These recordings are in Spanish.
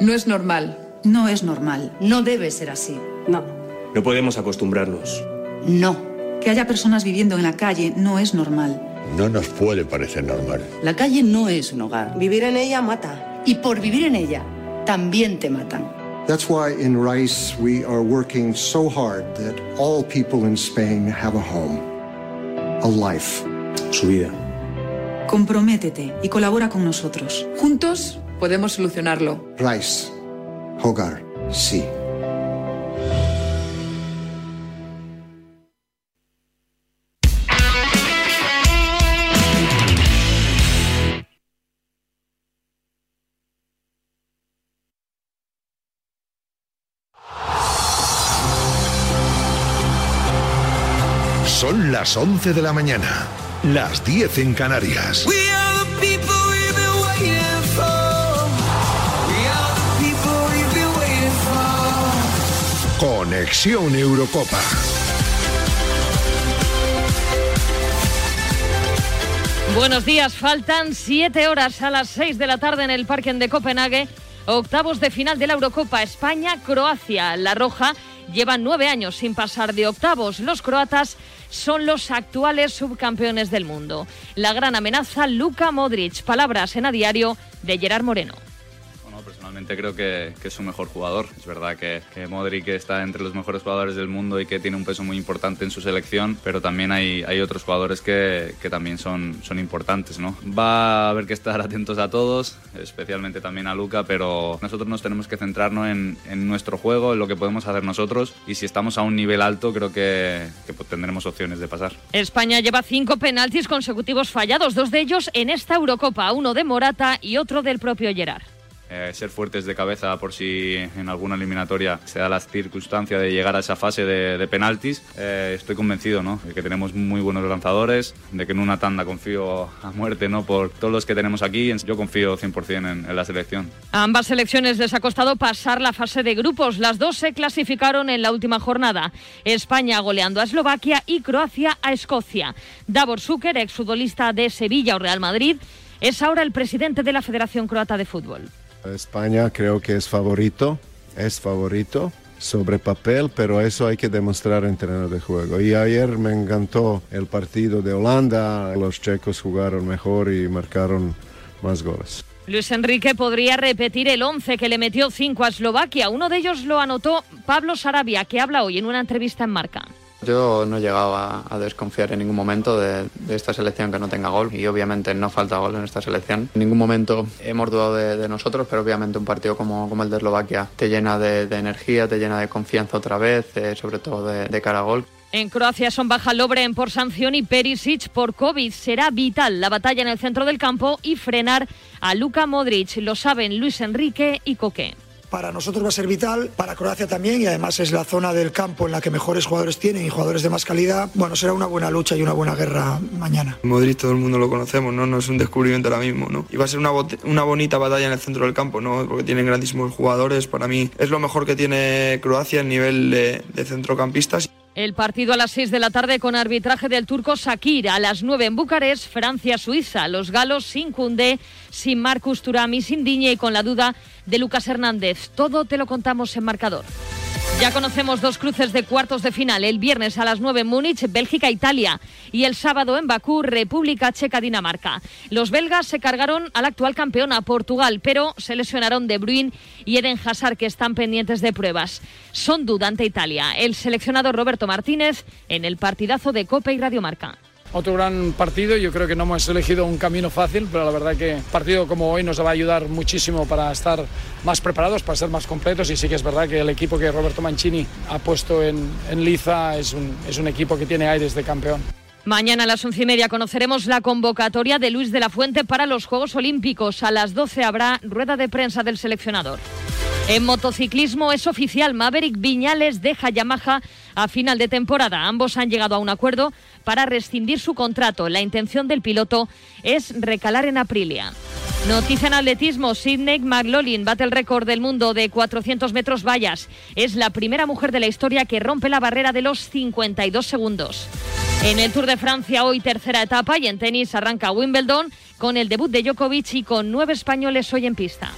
No es normal. No es normal. No debe ser así. No. No podemos acostumbrarnos. No. Que haya personas viviendo en la calle no es normal. No nos puede parecer normal. La calle no es un hogar. Vivir en ella mata. Y por vivir en ella, también te matan. That's why in Rice we are working so hard that all people in Spain have a home, a life. Su vida. Comprométete y colabora con nosotros. Juntos podemos solucionarlo. Rice, hogar, sí. Son las 11 de la mañana, las 10 en Canarias. Conexión Eurocopa. Buenos días, faltan siete horas a las 6 de la tarde en el Parque de Copenhague. Octavos de final de la Eurocopa España-Croacia. La Roja lleva nueve años sin pasar de octavos. Los croatas son los actuales subcampeones del mundo. La gran amenaza, Luka Modric. Palabras en a diario de Gerard Moreno. Personalmente creo que, que, es su mejor jugador. Es verdad que, que, Modric está entre los mejores jugadores del mundo y que tiene un peso muy importante en su selección, pero también hay, hay otros jugadores que, que, también son, son importantes. ¿no? Va a haber que estar atentos a todos, especialmente también a Luca, pero nosotros nos tenemos que centrarnos en, en nuestro juego, en lo que podemos hacer nosotros y si estamos a un nivel alto creo que, que pues, tendremos opciones de pasar. España lleva cinco penaltis consecutivos fallados, dos de ellos en esta Eurocopa, uno de Morata y otro del propio Gerard. Eh, ser fuertes de cabeza por si en alguna eliminatoria se da la circunstancia de llegar a esa fase de, de penaltis. Eh, estoy convencido ¿no? de que tenemos muy buenos lanzadores, de que en una tanda confío a muerte ¿no? por todos los que tenemos aquí. Yo confío 100% en, en la selección. A ambas selecciones les ha costado pasar la fase de grupos. Las dos se clasificaron en la última jornada. España goleando a Eslovaquia y Croacia a Escocia. Davor Zucker, exfutbolista de Sevilla o Real Madrid, es ahora el presidente de la Federación Croata de Fútbol. España creo que es favorito, es favorito sobre papel, pero eso hay que demostrar en terreno de juego. Y ayer me encantó el partido de Holanda, los checos jugaron mejor y marcaron más goles. Luis Enrique podría repetir el 11 que le metió 5 a Eslovaquia. Uno de ellos lo anotó Pablo Sarabia, que habla hoy en una entrevista en Marca. Yo no he llegado a, desconfiar en ningún momento de, esta selección que no tenga gol y obviamente no falta gol en esta selección. En ningún momento hemos dudado de, nosotros, pero obviamente un partido como, el de Eslovaquia te llena de, energía, te llena de confianza otra vez, eh, sobre todo de, cara a gol. En Croacia son baja Lobren por sanción y Perisic por COVID. Será vital la batalla en el centro del campo y frenar a Luka Modric. Lo saben Luis Enrique y Coque para nosotros va a ser vital, para Croacia también, y además es la zona del campo en la que mejores jugadores tienen y jugadores de más calidad. Bueno, será una buena lucha y una buena guerra mañana. Modric todo el mundo lo conocemos, ¿no? No es un descubrimiento ahora mismo, ¿no? Y va a ser una, una bonita batalla en el centro del campo, ¿no? Porque tienen grandísimos jugadores. Para mí es lo mejor que tiene Croacia en nivel de, de centrocampistas. El partido a las 6 de la tarde con arbitraje del turco Sakir. A las 9 en Bucarest, Francia-Suiza. Los galos sin Cundé, sin Marcus Turami, sin Diñe y con la duda de Lucas Hernández. Todo te lo contamos en marcador. Ya conocemos dos cruces de cuartos de final. El viernes a las 9 en Múnich, Bélgica-Italia. Y el sábado en Bakú, República Checa-Dinamarca. Los belgas se cargaron al actual campeón, a Portugal, pero se lesionaron De Bruyne y Eden Hazard, que están pendientes de pruebas. Son duda ante Italia. El seleccionado Roberto Martínez en el partidazo de Copa y Radiomarca. Otro gran partido, yo creo que no hemos elegido un camino fácil, pero la verdad que partido como hoy nos va a ayudar muchísimo para estar más preparados, para ser más completos y sí que es verdad que el equipo que Roberto Mancini ha puesto en, en Liza es un, es un equipo que tiene aires de campeón. Mañana a las once y media conoceremos la convocatoria de Luis de la Fuente para los Juegos Olímpicos. A las 12 habrá rueda de prensa del seleccionador. En motociclismo es oficial, Maverick Viñales deja Yamaha a final de temporada. Ambos han llegado a un acuerdo para rescindir su contrato. La intención del piloto es recalar en Aprilia. Noticia en atletismo, Sidney McLaughlin bate el récord del mundo de 400 metros vallas. Es la primera mujer de la historia que rompe la barrera de los 52 segundos. En el Tour de Francia hoy tercera etapa y en tenis arranca Wimbledon con el debut de Djokovic y con nueve españoles hoy en pista.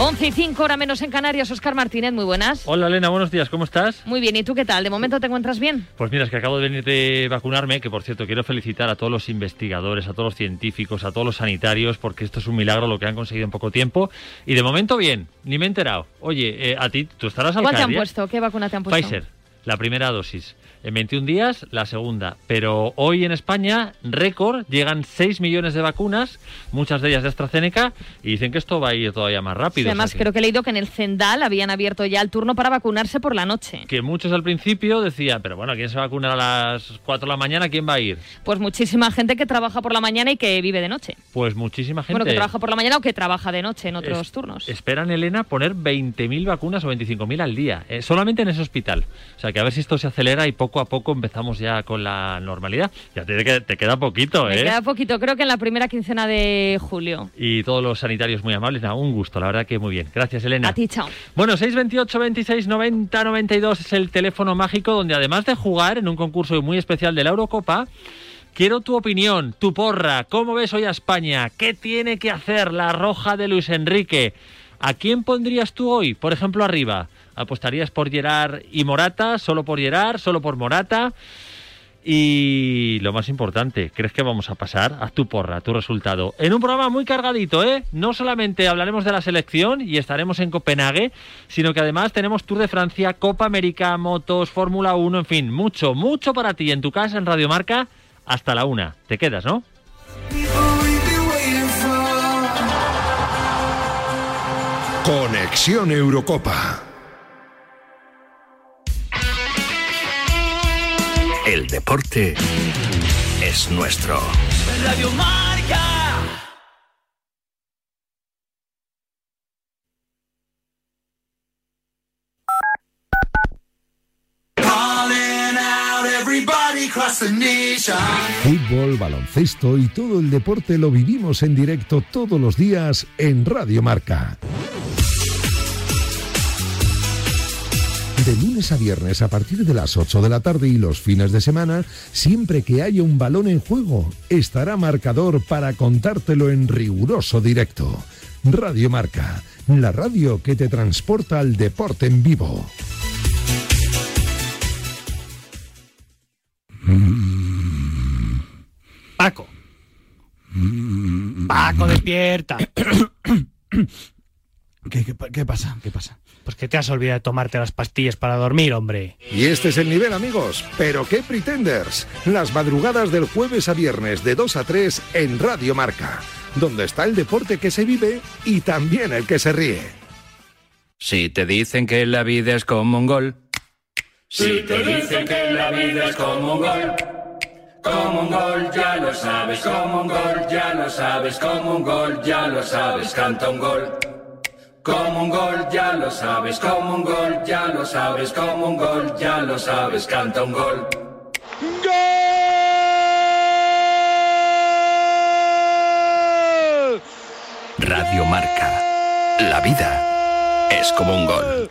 11 y 5, hora menos en Canarias. Oscar Martínez, muy buenas. Hola Elena, buenos días, ¿cómo estás? Muy bien, ¿y tú qué tal? ¿De momento te encuentras bien? Pues mira, es que acabo de venir de vacunarme, que por cierto quiero felicitar a todos los investigadores, a todos los científicos, a todos los sanitarios, porque esto es un milagro lo que han conseguido en poco tiempo. Y de momento bien, ni me he enterado. Oye, eh, a ti, ¿tú estarás al ¿Cuál te han puesto? ¿Qué vacuna te han puesto? Pfizer, la primera dosis. En 21 días, la segunda. Pero hoy en España, récord, llegan 6 millones de vacunas, muchas de ellas de AstraZeneca, y dicen que esto va a ir todavía más rápido. Sí, además, o sea que- creo que he leído que en el Zendal habían abierto ya el turno para vacunarse por la noche. que muchos al principio decían, pero bueno, ¿quién se va a las 4 de la mañana? ¿Quién va a ir? Pues muchísima gente que trabaja por la mañana y que vive de noche. Pues muchísima gente. Bueno, que trabaja por la mañana o que trabaja de noche en otros Es- turnos. Esperan, Elena, poner 20.000 vacunas o 25.000 al día, eh, solamente en ese hospital. O sea, que a ver si esto se acelera y poco a poco empezamos ya con la normalidad. Ya te queda poquito, Me ¿eh? queda poquito, creo que en la primera quincena de julio. Y todos los sanitarios muy amables. Nada, un gusto, la verdad que muy bien. Gracias, Elena. A ti, chao. Bueno, 628 26 90 92 es el teléfono mágico donde además de jugar en un concurso muy especial de la Eurocopa, quiero tu opinión, tu porra. ¿Cómo ves hoy a España? ¿Qué tiene que hacer la roja de Luis Enrique? ¿A quién pondrías tú hoy, por ejemplo, arriba? ¿Apostarías por Gerard y Morata? ¿Solo por Gerard? ¿Solo por Morata? Y lo más importante, ¿crees que vamos a pasar? Haz tu porra, tu resultado. En un programa muy cargadito, ¿eh? No solamente hablaremos de la selección y estaremos en Copenhague, sino que además tenemos Tour de Francia, Copa América, motos, Fórmula 1, en fin, mucho, mucho para ti en tu casa en Radio Marca hasta la una. Te quedas, ¿no? Conexión Eurocopa. El deporte es nuestro. Radio Marca. Fútbol, baloncesto y todo el deporte lo vivimos en directo todos los días en Radio Marca. De lunes a viernes a partir de las 8 de la tarde y los fines de semana, siempre que haya un balón en juego, estará marcador para contártelo en riguroso directo. Radio Marca, la radio que te transporta al deporte en vivo. Paco. Paco, despierta. ¿Qué, qué, pa- qué pasa? ¿Qué pasa? Pues que te has olvidado de tomarte las pastillas para dormir, hombre. Y este es el nivel, amigos. Pero qué pretenders. Las madrugadas del jueves a viernes de 2 a 3 en Radio Marca, donde está el deporte que se vive y también el que se ríe. Si te dicen que la vida es como un gol. Si te dicen que la vida es como un gol, como un gol, ya lo sabes, como un gol, ya lo sabes, como un gol, ya lo sabes, canta un gol. Como un gol, ya lo sabes, como un gol, ya lo sabes, como un gol, ya lo sabes, canta un gol. Radio Marca. La vida es como un gol.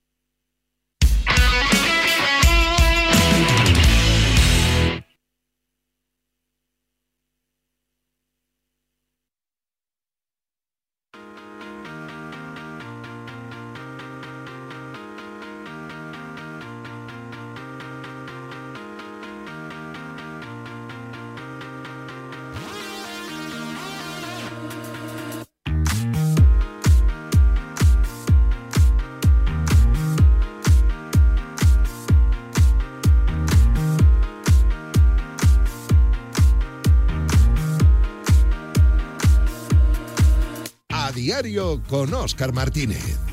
Con Óscar Martínez.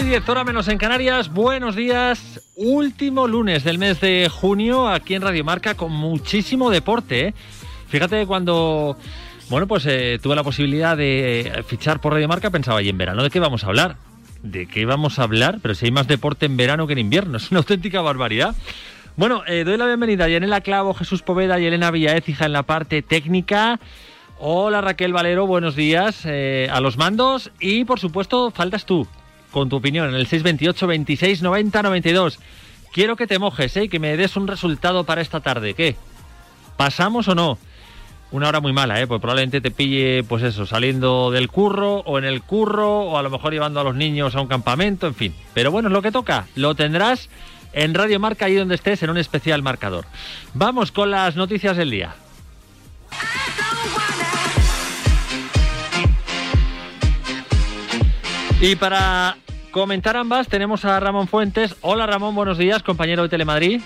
11 y 10 hora menos en Canarias. Buenos días. Último lunes del mes de junio aquí en Radio Marca con muchísimo deporte. ¿eh? Fíjate cuando bueno, pues eh, tuve la posibilidad de eh, fichar por Radio Marca, pensaba, ¿y en verano de qué vamos a hablar? ¿De qué vamos a hablar? Pero si hay más deporte en verano que en invierno, es una auténtica barbaridad. Bueno, doy la bienvenida a Yanela Clavo, Jesús Poveda y Elena Villaécija en la parte técnica. Hola Raquel Valero, buenos días a los mandos y por supuesto faltas tú con tu opinión en el 628 26 90 92. Quiero que te mojes ¿eh? que me des un resultado para esta tarde. ¿Qué? ¿Pasamos o no? Una hora muy mala, ¿eh? Pues probablemente te pille, pues eso, saliendo del curro o en el curro o a lo mejor llevando a los niños a un campamento, en fin. Pero bueno, es lo que toca. Lo tendrás en Radio Marca, ahí donde estés, en un especial marcador. Vamos con las noticias del día. Y para comentar ambas tenemos a Ramón Fuentes. Hola Ramón, buenos días, compañero de Telemadrid.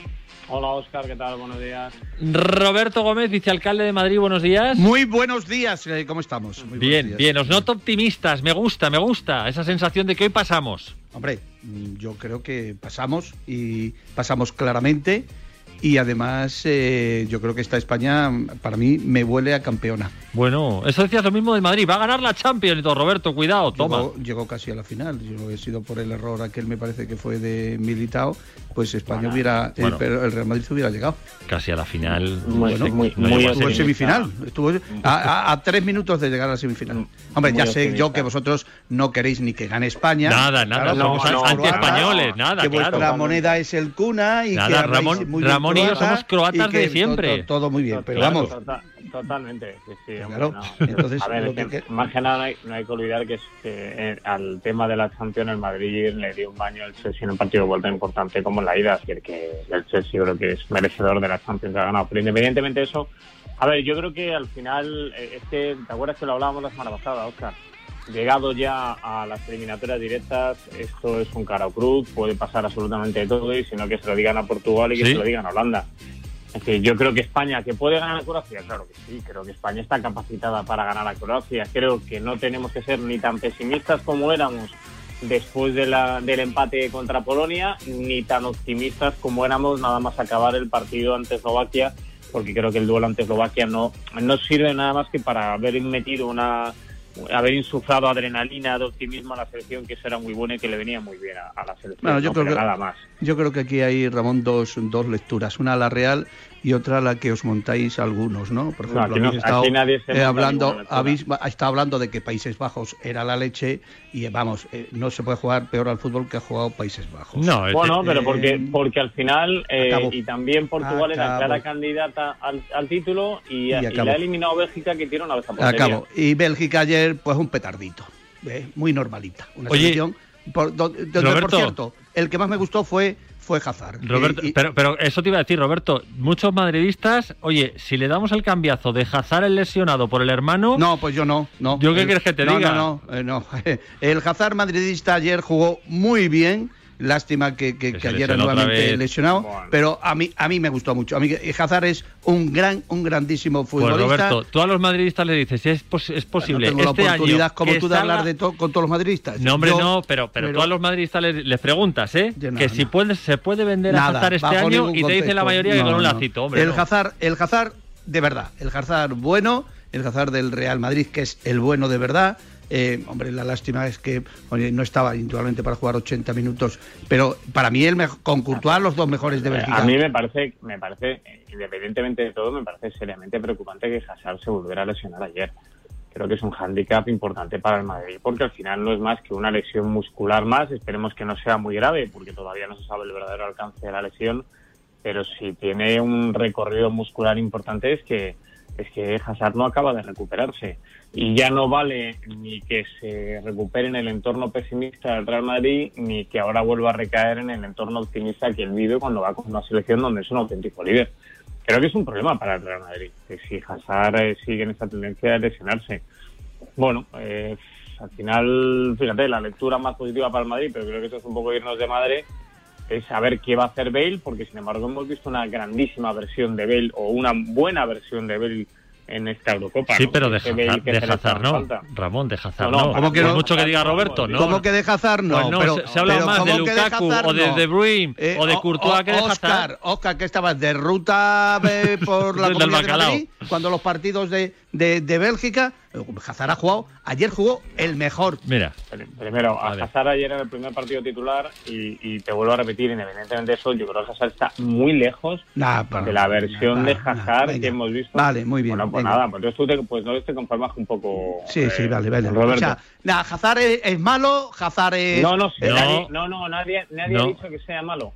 Hola Oscar, ¿qué tal? Buenos días. Roberto Gómez, vicealcalde de Madrid, buenos días. Muy buenos días, eh, ¿cómo estamos? Muy bien, bien, os noto optimistas, me gusta, me gusta esa sensación de que hoy pasamos. Hombre, yo creo que pasamos y pasamos claramente y además eh, yo creo que esta España para mí me huele a campeona. Bueno, eso decías lo mismo del Madrid, va a ganar la Champions y todo, Roberto, cuidado, toma. Llegó, llegó, casi a la final, yo he sido por el error aquel me parece que fue de Militao, pues España hubiera, el, el, Real Madrid hubiera llegado. Casi a la final. Bueno, muy, no muy, estuvo en semifinal, estuvo a, a, a, tres minutos de llegar a la semifinal. Hombre, ya sé yo que vosotros no queréis ni que gane España. Nada, nada, claro, somos no, anti-españoles, nada, Que claro. vuestra moneda es el cuna y nada, que Ramón, muy Ramón y yo somos croatas de siempre. Todo, todo, muy bien, pero claro, vamos. Total, totalmente. Sí, sí, claro, no. entonces. A ver, que, que... más que nada no hay, no hay, que olvidar que, eh, al tema de la Champions el Madrid le dio un baño al Chelsea en un partido de vuelta importante como en la ida, así que el Chelsea creo que es merecedor de la Champions que ha ganado. Pero independientemente de eso, a ver, yo creo que al final, eh, es que, ¿te acuerdas que lo hablábamos la semana pasada, Oscar? Llegado ya a las eliminatorias directas, esto es un cara cruz, puede pasar absolutamente de todo, y sino que se lo digan a Portugal y que ¿Sí? se lo digan a Holanda. Es que yo creo que España, que puede ganar a Croacia, claro que sí, creo que España está capacitada para ganar a Croacia. Creo que no tenemos que ser ni tan pesimistas como éramos después de la, del empate contra Polonia, ni tan optimistas como éramos nada más acabar el partido ante Eslovaquia, porque creo que el duelo ante Eslovaquia no, no sirve nada más que para haber metido una haber insuflado adrenalina de optimismo a la selección que eso era muy bueno y que le venía muy bien a, a la selección bueno, yo no, creo que, nada más. yo creo que aquí hay Ramón dos, dos lecturas. Una a la real y otra la que os montáis algunos no por ejemplo no, aquí, no, habéis estado, aquí nadie se eh, hablando habéis estado hablando de que Países Bajos era la leche y vamos eh, no se puede jugar peor al fútbol que ha jugado Países Bajos. No bueno eh, pero porque porque al final eh, y también Portugal acabo. era clara candidata al, al título y, y, y la ha eliminado Bélgica que tiene una vez a acabo y Bélgica ayer pues un petardito ¿eh? muy normalita una Oye, selección. Por, do, do, Roberto, por cierto el que más me gustó fue fue Hazard. Roberto, y, y... Pero, pero, eso te iba a decir, Roberto. Muchos madridistas, oye, si le damos el cambiazo de Hazard el lesionado por el hermano. No, pues yo no. no. ¿Yo qué el, quieres que te no, diga? No, no, eh, no. El Hazard madridista ayer jugó muy bien. Lástima que, que, que, que ayer nuevamente lesionado, bueno. pero a mí a mí me gustó mucho. A mí Hazard es un gran un grandísimo futbolista. Pues Roberto, tú a los madridistas le dices, si es, pos es posible no tengo este la oportunidad año como tú de hablar de to con todos los madridistas. No, hombre, Yo, no, pero, pero, pero, tú a los madridistas les, les preguntas, ¿eh? Nada, que si puede, se puede vender nada, a Hazard este año y te dice la mayoría que con un lacito, hombre. El no. Hazard, el Hazard de verdad, el Hazard bueno, el Hazard del Real Madrid que es el bueno de verdad. Eh, hombre, la lástima es que oye, no estaba individualmente para jugar 80 minutos, pero para mí él con Courtois los dos mejores de Bélgica. A mí me parece, me parece, independientemente de todo, me parece seriamente preocupante que Hazard se volviera a lesionar ayer. Creo que es un hándicap importante para el Madrid, porque al final no es más que una lesión muscular más. Esperemos que no sea muy grave, porque todavía no se sabe el verdadero alcance de la lesión. Pero si tiene un recorrido muscular importante es que es que Hazard no acaba de recuperarse y ya no vale ni que se recupere en el entorno pesimista del Real Madrid ni que ahora vuelva a recaer en el entorno optimista que él vive cuando va con una selección donde es un auténtico líder. Creo que es un problema para el Real Madrid, que si Hazard eh, sigue en esa tendencia de lesionarse. Bueno, eh, al final, fíjate, la lectura más positiva para el Madrid, pero creo que eso es un poco irnos de madre, es saber qué va a hacer Bale, porque sin embargo hemos visto una grandísima versión de Bale o una buena versión de Bale en esta Eurocopa. Sí, ¿no? pero de Hazard, de Hazard no. falta. Ramón, de Hazard No, no. ¿cómo que Por no? mucho que diga Roberto, no. ¿Cómo que de Hazard no? Pues no, pero, se, se habla pero más de ¿cómo que Lukaku Hazard o de? De Bruyne Eh, o de Courtois o- que de Hazard. Oscar, Oscar, que estabas de ruta eh, por la Del Comunidad de. Madrid, cuando los partidos de, de, de Bélgica, Hazard ha jugado, ayer jugó el mejor. Mira. Primero, a Hazard ayer en el primer partido titular y, y te vuelvo a repetir, independientemente de eso, yo creo que Hazard está muy lejos Nah, de la versión nah, de Hazard que hemos visto. Vale, muy bien, Bueno, pues venga. nada, pues entonces tú te, pues no te conformas un poco. Sí, sí, eh, vale, vale. Roberto. O sea, nah, Hazard es, es malo, Hazard es... no, no eh, nadie, no, no, nadie, nadie No. ha dicho que sea malo.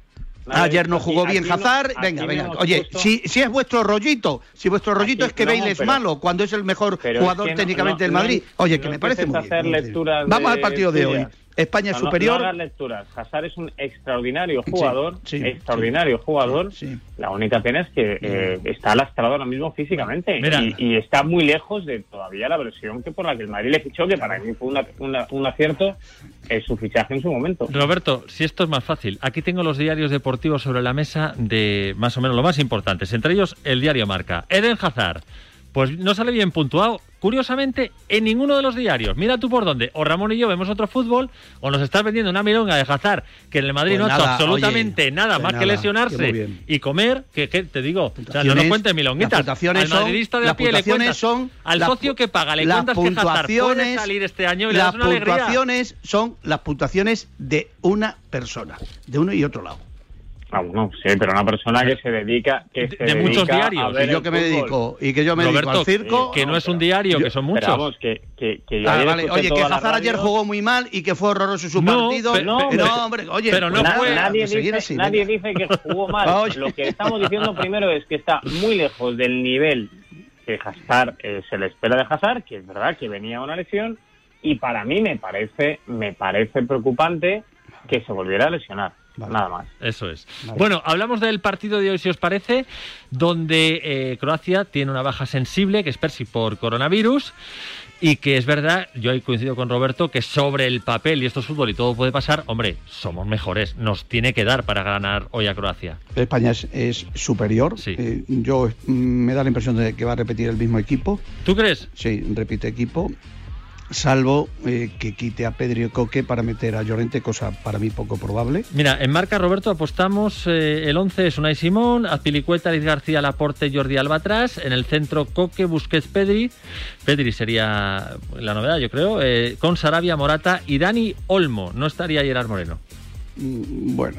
Ayer no jugó aquí- bien aquí Hazard. venga, venga. Oye, puesto- si, si es vuestro rollito, si vuestro rollito Aquí- es que no, Bale es pero- malo cuando es el mejor jugador es que no- técnicamente del Madrid, oye, que me parece muy bien. hacer muy bien. Vamos al partido de hoy. España es No, no, superior. No, hagas lecturas. Hazard es un extraordinario jugador, sí, extraordinario jugador. La única pena es que eh, está lastrado ahora mismo físicamente Mira. y, y está muy lejos de todavía la versión que por la que el Madrid le fichó, que para mí fue una- una- un acierto eh, su fichaje en su momento. Roberto, si esto es más fácil, aquí tengo los diarios deportivos sobre la mesa de más o menos lo más importantes, entre ellos el diario Marca. Eden Hazard, pues no sale bien puntuado, curiosamente, en ninguno de los diarios. Mira tú por dónde, o Ramón y yo vemos otro fútbol, o nos estás vendiendo una milonga de Hazard, que en el Madrid Pues no ha hecho absolutamente oye, nada pues más nada, que lesionarse y comer, que, que te digo, o sea, no nos cuentes milonguitas. las Al son- madridista de las a pie le cuentas, son al socio que paga, le cuentas que Hazard puede salir este año y le las das una alegría. puntuaciones son las puntuaciones de una persona, de uno y otro lado. Ah, bueno, sí, pero una persona que se dedica, que se de muchos dedica a diarios. ver Y yo que me dedico, y que yo me Roberto, dedico al circo. que no es un diario, que son muchos. Pero vamos, que, que, que yo Ah, vale. Oye, que Hazard ayer jugó muy mal y que fue horroroso su No, partido. pe- no, pe- hombre, oye, pero no pues fue- nada, Nadie, pues seguir dice, así, nadie dice que jugó mal. Lo que estamos diciendo primero es que está muy lejos del nivel que Hazard eh, se le espera de Hazard, que es verdad que venía una lesión, y para mí me parece, me parece preocupante que se volviera a lesionar. Nada más. Eso es. Bueno, hablamos del partido de hoy, si os parece, donde eh, Croacia tiene una baja sensible, que es Persi por coronavirus, y que es verdad, yo ahí coincido con Roberto, que sobre el papel, y esto es fútbol y todo puede pasar, hombre, somos mejores, nos tiene que dar para ganar hoy a Croacia. España es, es superior. Eh, yo mm, me da la impresión de que va a repetir el mismo equipo. ¿Tú crees? Sí, repite equipo. Salvo eh, que quite a Pedro y Coque para meter a Llorente, cosa para mí poco probable. Mira, en marca, Roberto, apostamos eh, el 11 es Unai Simón, Azpilicueta, Liz García, Laporte, Jordi Alba atrás, en el centro Coque, Busquets, Pedri, Pedri sería la novedad, yo creo, eh, con Sarabia, Morata y Dani Olmo, no estaría Gerard Moreno. Mm, Bueno,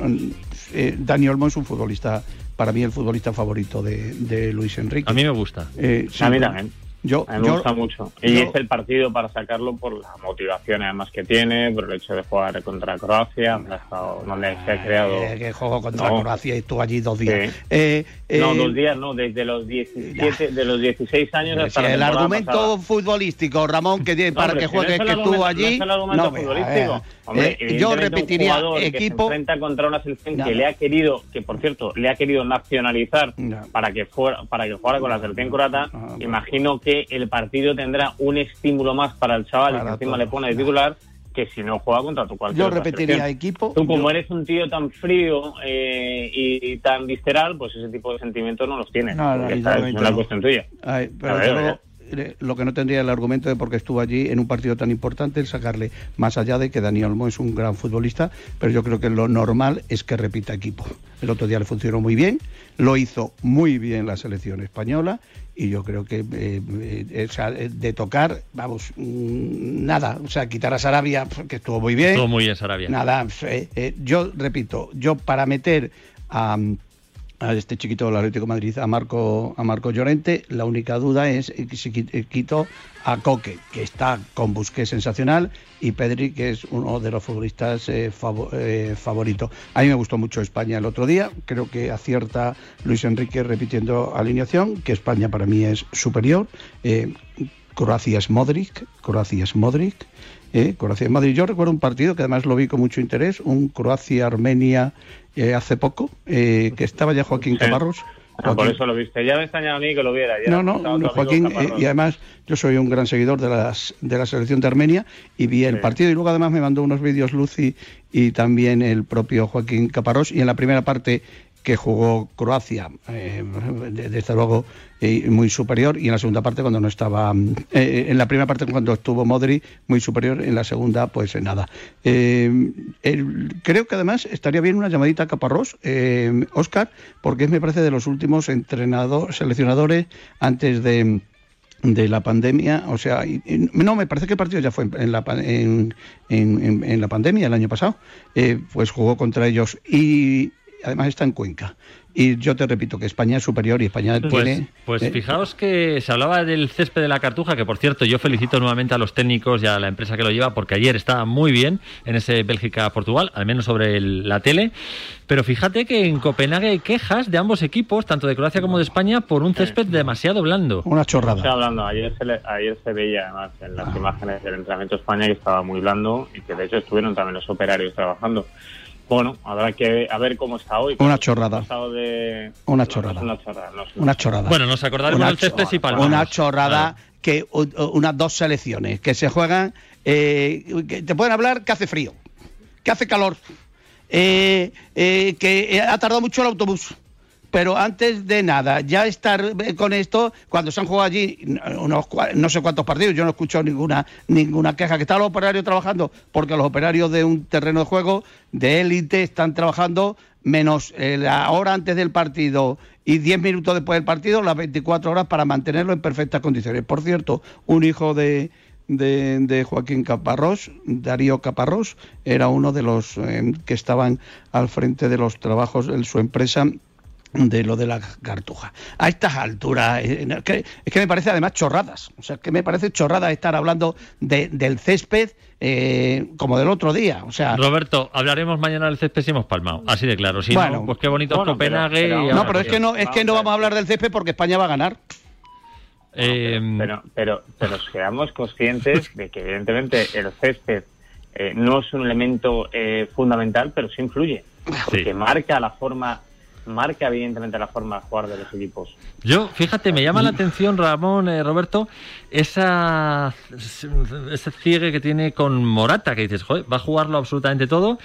eh, Dani Olmo es un futbolista, para mí el futbolista favorito de, de Luis Enrique. A mí me gusta. Eh, sí, a mí también. Yo, A mí me yo- gusta mucho. Y yo- es el partido para sacarlo por la motivación además que tiene, por el hecho de jugar contra Croacia, donde, ha estado- donde se ha creado... Eh, que juego contra No. Croacia y estuvo allí dos días. Sí. Eh, no, eh, dos días no, desde los 17, de los 16 años si hasta la el argumento pasada. futbolístico, Ramón, que tiene No, para que si no juegue es que estuvo argumento- no allí. es el argumento no, futbolístico. Eh, Hombre, eh, yo repetiría un jugador que se equipo. enfrenta contra una selección que le ha querido, que por cierto, le ha querido nacionalizar para que fuera, para que jugara con la selección croata. Ah, Imagino que el partido tendrá un estímulo más para el chaval y que encima todo. le pone de titular que si no juega contra tu cualquier Yo repetiría equipo. Tú como yo- eres un tío tan frío eh, y, tan visceral, pues ese tipo de sentimientos no los tienes. No, no, y esta es una no. cuestión tuya. Ay, pero ver. Lo- eh, lo que no tendría el argumento de porque estuvo allí en un partido tan importante, el sacarle, más allá de que Dani Olmo es un gran futbolista, pero yo creo que lo normal es que repita equipo. El otro día le funcionó muy bien, lo hizo muy bien la selección española y yo creo que eh, eh, o sea, de tocar, vamos, mm, nada, o sea, quitar a Sarabia, que estuvo muy bien. Estuvo muy bien Sarabia. Nada, eh, yo repito, yo para meter a, a este chiquito del Atlético Madrid, a Marco, a Marco Llorente, la única duda es si qui- eh, quito a Coque, que está con Busquets sensacional, y Pedri, que es uno de los futbolistas eh, eh, favoritos. A mí me gustó mucho España el otro día, creo que acierta Luis Enrique repitiendo alineación, que España para mí es superior. Croacia es Modric, Croacia es Modric. Eh, Croacia Madrid. Yo recuerdo un partido que además lo vi con mucho interés, un Croacia-Armenia eh, hace poco, eh, que estaba ya Joaquín. Caparrós. Ah, por eso lo viste. Ya me extrañaba a mí que lo viera. ya no, no, no, Joaquín, eh, y además yo soy un gran seguidor de, las, de la selección de Armenia y vi el partido y luego además me mandó unos vídeos Lucy y también el propio Joaquín Caparrós y en la primera parte que jugó Croacia, eh, de- desde luego eh, muy superior, y en la segunda parte cuando no estaba, eh, en la primera parte cuando estuvo Modri, muy superior, en la segunda pues nada. Creo que además estaría bien una llamadita a Caparrós, Oscar, porque me parece de los últimos entrenadores, seleccionadores antes de de la pandemia, o sea, no, me parece que el partido ya fue en, en la, en, en- la pandemia el año pasado, pues jugó contra ellos y además está en Cuenca. Y yo te repito que España es superior y España Pues, tiene... pues eh, fijaos que se hablaba del césped de la Cartuja, que por cierto yo felicito nuevamente a los técnicos y a la empresa que lo lleva, porque ayer estaba muy bien en ese Bélgica-Portugal, al menos sobre el- la tele. Pero fíjate que en Copenhague hay quejas de ambos equipos, tanto de Croacia como de España, por un césped demasiado blando. Una chorrada. Ayer se, le- ayer se veía además en las imágenes del entrenamiento de España que estaba muy blando y que de hecho estuvieron también los operarios trabajando. Bueno, habrá que a ver cómo está hoy. Una chorrada. De- Una no, no chorrada. una chorrada. no una chorrada. Bueno, nos acordaremos del césped si palmamos. Una chorrada que u- unas dos selecciones que se juegan, eh, que te pueden hablar que hace frío, que hace calor, eh, eh, que ha tardado mucho el autobús. Pero antes de nada, ya estar eh, con esto, cuando se han jugado allí unos, no sé cuántos partidos, yo no he escuchado ninguna, ninguna queja, que están los operarios trabajando, porque los operarios de un terreno de juego de élite están trabajando menos eh, la hora antes del partido y 10 minutos después del partido, las 24 horas para mantenerlo en perfectas condiciones. Por cierto, un hijo de, de, de Joaquín Caparrós, Darío Caparrós, era uno de los eh, que estaban al frente de los trabajos en su empresa de lo de la cartuja. A estas alturas, eh, es que, es que me parece además chorradas, o sea, que me parece chorrada estar hablando de- del césped eh, como del otro día, o sea... Roberto, hablaremos mañana del césped si hemos palmado. Así de claro. Si Bueno. no, pues qué bonito es Bueno, pero- Copenhague. pero- y no, pero es que no, es que no vamos a hablar del césped porque España va a ganar. Eh, pero, pero, pero seamos conscientes de que evidentemente el césped eh, no es un elemento eh, fundamental, pero sí influye, porque marca la forma, marca evidentemente la forma de jugar de los equipos. Yo, fíjate, me llama la atención, Ramón, eh, Roberto, esa, ese ciegue que tiene con Morata, que dices, joder, va a jugarlo absolutamente todo.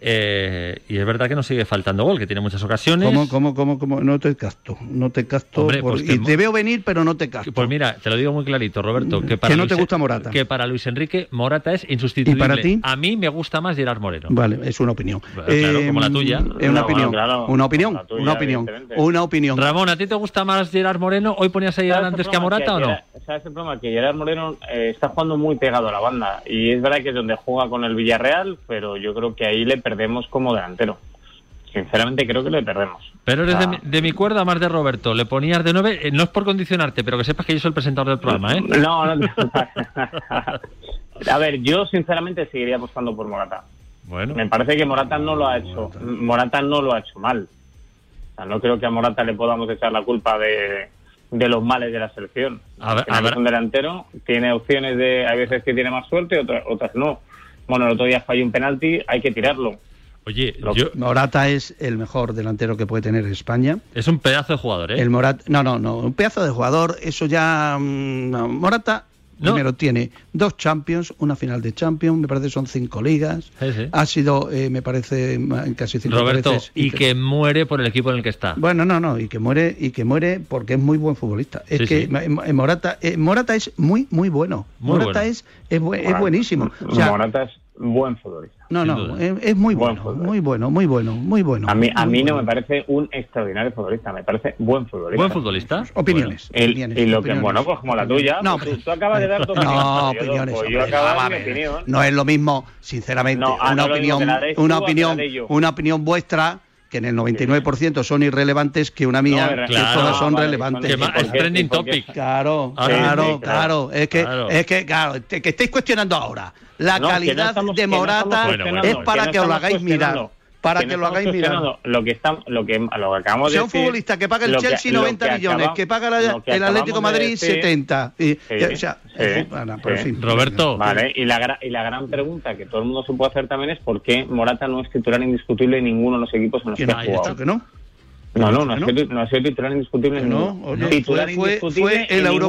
Eh, y es verdad que nos sigue faltando gol, que tiene muchas ocasiones. ¿Cómo, cómo, cómo, cómo? No te casto, no te casto. Hombre, por- pues que y te veo venir, pero no te casto. Pues mira, te lo digo muy clarito, Roberto, que para Que no te Luis- gusta Morata. Que para Luis Enrique Morata es insustituible. ¿Y para ti? A mí me gusta más Gerard Moreno. Vale, es una opinión. Bueno, claro, como la tuya. Es una No, opinión. bueno, claro, una opinión. tuya, una opinión. Una opinión. Ramón, ¿a ti te gusta más Gerard Moreno? ¿Hoy ponías a Gerard ¿Sabes antes que a? Morata o no? Gerard- ¿Sabes el problema? Que Gerard Moreno eh, está jugando muy pegado a la banda y es verdad que es donde juega con el Villarreal, pero yo creo que ahí le perdemos como delantero. Sinceramente creo que le perdemos. Pero eres Ah. de, mi, de mi cuerda más de Roberto. Le ponías de nueve. eh, no es por condicionarte, pero que sepas que yo soy el presentador del programa, ¿eh? No, no. A ver, yo sinceramente seguiría apostando por Morata. Bueno. Me parece que Morata no lo ha hecho. Morata no lo ha hecho mal. O sea, no creo que a Morata le podamos echar la culpa de, de los males de la selección. Ver, a ver. es un delantero, tiene opciones de, hay veces que tiene más suerte, otras, otras no. Bueno, el otro día falló un penalti, hay que tirarlo. Oye, yo... Morata es el mejor delantero que puede tener España. Es un pedazo de jugador, ¿eh? El Morata, no, no, no, un pedazo de jugador, eso ya. mm, no. Morata primero tiene dos Champions, una final de Champions, me parece son cinco ligas. Sí, sí. Ha sido, eh, me parece, casi cinco Roberto, veces. y que muere por el equipo en el que está. Bueno, no, no, y que muere y que muere porque es muy buen futbolista. Es Sí, que Ma- Morata, eh, Morata es muy, muy bueno. Muy Morata bueno. es es, bu- es buenísimo. O sea, Morata es buen futbolista. no, sin no, es, es muy Buen bueno, muy bueno, muy bueno, muy bueno. A mí, a mí no bueno. me parece un extraordinario futbolista, me parece buen futbolista. ¿Buen futbolista? Opiniones. El- opiniones, y lo que, opiniones. bueno, pues como la tuya, No, pues tú, acabas de dar tu opinión. No, Yo- opiniones. pues yo hombre, acabo de no, dar a mi ver, opinión. no es lo mismo, sinceramente, No, ah, una no opinión, que una que opinión, una opinión vuestra que en el 99% son irrelevantes que una mía, No, que claro, todas son vale, relevantes. son- ¿Y por qué? ¿Y por qué? Claro, claro, sí, sí, claro, claro. Es que, Claro. es que, claro, que estáis cuestionando ahora. La No, que no calidad estamos- de que no estamos Morata cuestionando, es que para no que, os lo hagáis mirar. Para que que, no lo hagáis mirar. Lo que, está, lo que, lo que acabamos Sea de un decir... futbolista que paga el que- Chelsea lo 90 que millones, acaba- que paga la- que el Atlético de Madrid decir- 70. Y, Sí, y, o sea, sí, es- bueno, en sí. fin. Roberto. Vale, y la, y la gran pregunta que todo el mundo se puede hacer también es por qué Morata no es titular indiscutible en ninguno de los equipos en los Que que no, ha jugado. dicho que no. No, no, no, Que ha no. sido, no ha sido titular indiscutible en No, ninguno. oye, Titular fue, indiscutible fue en la ninguno.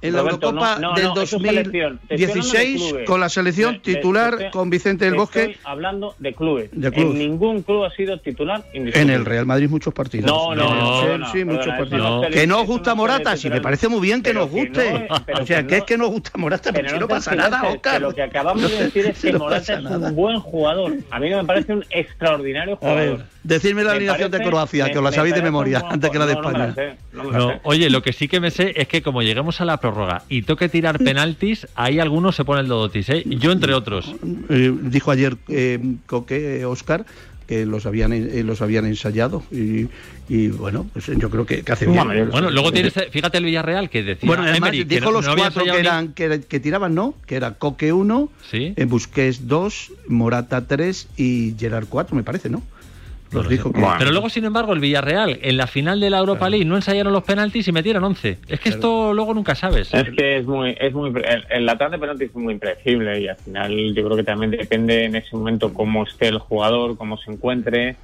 En la Roberto, Eurocopa no, no, del no, eso es selección. Te estoy hablando de 2016 clubes. con la selección Le- le- titular con Vicente del Bosque Estoy hablando de clubes. En ningún club ha sido titular en el Real Madrid muchos partidos. No, no, no, sí, no, no, sí, perdona, muchos partidos. que no os gusta Morata, si me parece muy bien que nos guste. o sea, que es que nos gusta Morata, pero, si no pasa nada, Oscar. lo que acabamos de decir es que Morata es un buen jugador. A mí me parece un extraordinario jugador. Decidme la alineación de Croacia, me- que os la me sabéis de memoria, antes que la de. No, no España. sé, no oye, lo que sí que me sé es que como lleguemos a la prórroga y toque tirar penaltis, ahí algunos se ponen el dodotis, ¿eh? Yo entre otros. Eh, dijo ayer eh, Coque, Oscar, que los habían eh, los habían ensayado y, y, bueno, pues yo creo que, que hace bien. Bueno, luego tienes, fíjate el Villarreal que decía Bueno, además Emery, que dijo no- los no cuatro que, eran, que, que tiraban, ¿no? Que era Coque 1, Sí. eh, Busquets 2, Morata 3 y Gerard 4, me parece, ¿no? Los No dijo que... Pero luego, sin embargo, el Villarreal, en la final de la Europa League, no ensayaron los penaltis y metieron 11. Es que esto luego nunca sabes. Es que es muy, es muy, el, el la de penaltis es muy impredecible y al final yo creo que también depende en ese momento cómo esté el jugador, cómo se encuentre.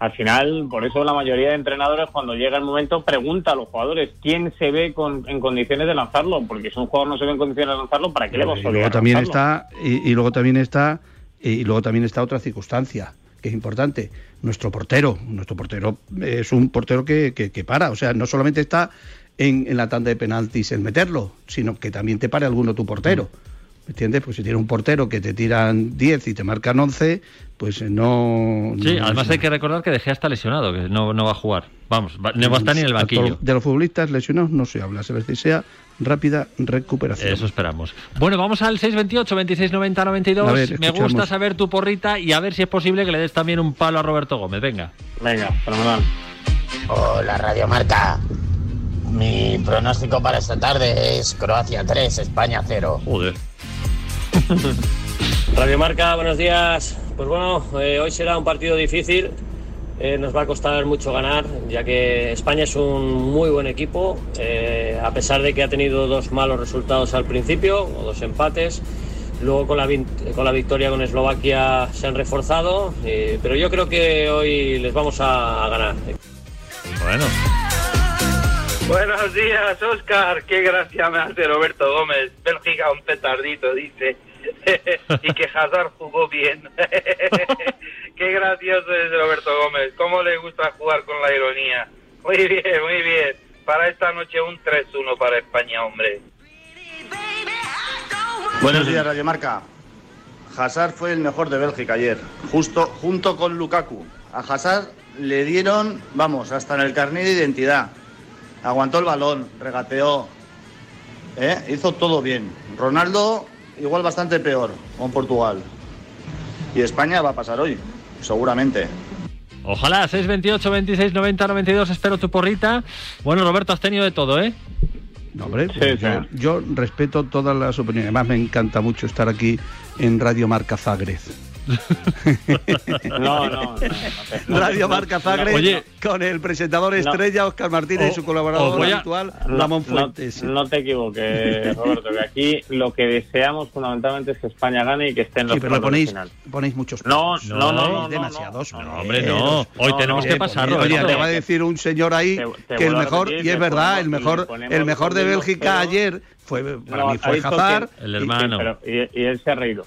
Al final, por eso la mayoría de entrenadores cuando llega el momento pregunta a los jugadores quién se ve con, en condiciones de lanzarlo, porque si un jugador no se ve en condiciones de lanzarlo, ¿para qué le vas a y luego también lanzarlo? está y, y luego también está y luego también está otra circunstancia que es importante nuestro portero nuestro portero es un portero que, que- que para o sea no solamente está en, en la tanda de penaltis el meterlo sino que también te pare alguno tu portero ¿Me entiendes? Pues si tienes un portero que te tiran 10 y te marcan 11, pues eh, no... Sí, no- además hay que recordar que De Gea está lesionado, que no, no va a jugar. Vamos, va- no va a estar ni en el banquillo. De los futbolistas lesionados no se habla, se les desea rápida recuperación. Eso esperamos. Bueno, vamos al 628 26 90 92. A ver, Me gusta saber tu porrita y a ver si es posible que le des también un palo a Roberto Gómez. Venga. Venga, fenomenal. Hola Radio Marca. Mi pronóstico para esta tarde es Croacia 3, España 0. Joder. Radio Marca, buenos días. Pues bueno, eh, hoy será un partido difícil. Eh, nos va a costar mucho ganar, ya que España es un muy buen equipo, eh, a pesar de que ha tenido dos malos resultados al principio, o dos empates. Luego con la, con la victoria con Eslovaquia se han reforzado, eh, pero yo creo que hoy les vamos a, a ganar. Bueno. Buenos días, Oscar. Qué gracia me hace Roberto Gómez. Bélgica un petardito, dice. y que Hazard jugó bien. Qué gracioso es Roberto Gómez. Cómo le gusta jugar con la ironía. Muy bien, muy bien. Para esta noche un 3-1 para España, hombre. Buenos días, Radio Marca. Hazard fue el mejor de Bélgica ayer, justo junto con Lukaku. A Hazard le dieron, vamos, hasta en el carnet de identidad. Aguantó el balón, regateó, ¿eh? hizo todo bien. Ronaldo igual bastante peor con Portugal. Y España va a pasar hoy, seguramente. Ojalá, 628 26 90 92. Espero tu porrita. Bueno, Roberto, has tenido de todo, ¿eh? No, hombre, yo, yo respeto todas las opiniones. Además, me encanta mucho estar aquí en Radio Marca Zagreb. No, no, no, no. Radio Marca Zagreb Oye. con el presentador estrella Oscar Martínez y su colaborador a- habitual No, Ramón no- Fuentes. No, te equivoques, Roberto, que aquí lo que deseamos fundamentalmente es que España gane y que esté en los Sí, pero le ponéis, final. ponéis muchos No, no, no, no, no, demasiados. no, hombre, no. Hoy tenemos que pasarlo, Oye, te va a decir un señor ahí te que el mejor, repetir, y es verdad, el mejor, el mejor de Bélgica ayer fue, para No, mí ha fue dicho Hazard. que- El y- hermano. pero- y, y él se ha reído.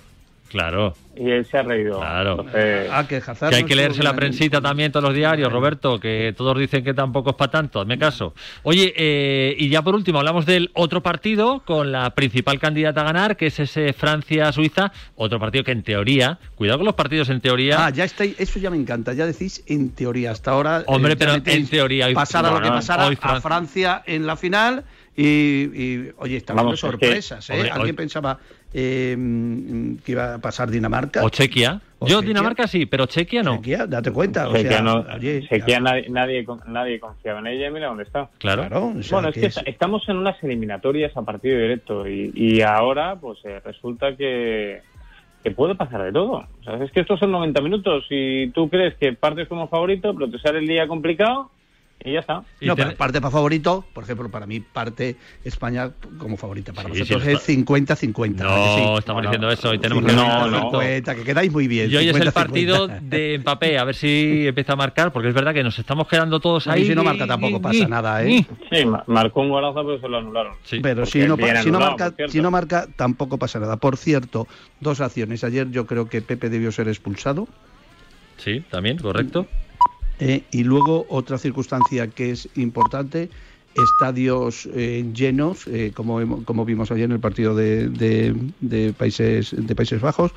Claro. Y él se ha reído. Claro. Entonces- Ah, que Hazard Que hay no que leerse la prensita también todos los diarios, Roberto, que todos dicen que tampoco es para tanto, hazme caso. Oye, eh, y ya por último hablamos del otro partido con la principal candidata a ganar, que es ese Francia-Suiza, otro partido que en teoría, cuidado con los partidos en teoría, Ah, ya estáis, eso ya me encanta, ya decís en teoría. Hasta ahora. Hombre, ya pero en teoría hoy- Pasar a lo que pasara hoy a Francia. En la final. Y, y, oye, está habiendo Vamos, es que- sorpresas, ¿eh? hombre, ¿Alguien hoy- pensaba eh, que iba a pasar Dinamarca? o Chequia. O Yo Chequia. Dinamarca sí, pero Chequia no. Chequia, date cuenta. o Chequia sea, no- oye, Chequia nadie, nadie, con- nadie confiaba en ella y mira dónde está. Claro. o sea, bueno, es que que es- estamos en unas eliminatorias a partido directo y, y ahora pues eh, resulta que, que puede pasar de todo. O sea, es que estos son 90 minutos y tú crees que partes como favorito, pero te sale el día complicado y ya está. No, pero parte para favorito, por ejemplo, para mí parte España como favorita. Para Sí, vosotros sí, es 50-50. No, estamos Bueno, diciendo eso y tenemos que 50, que quedáis muy bien. Y hoy es el 50-50. partido de Mbappé, a ver si empieza a marcar, porque es verdad que nos estamos quedando todos ahí. Y si no marca tampoco pasa nada, ¿eh? Sí, ma- marcó un golazo, pero se lo anularon. Pero si no, si, no marca, si no marca, tampoco pasa nada. Por cierto, dos acciones. Ayer yo creo que Pepe debió ser expulsado. Sí, también, correcto. Eh, y luego otra circunstancia que es importante, estadios eh, llenos, eh, como, como vimos ayer en el partido de, de- de países, de Países Bajos,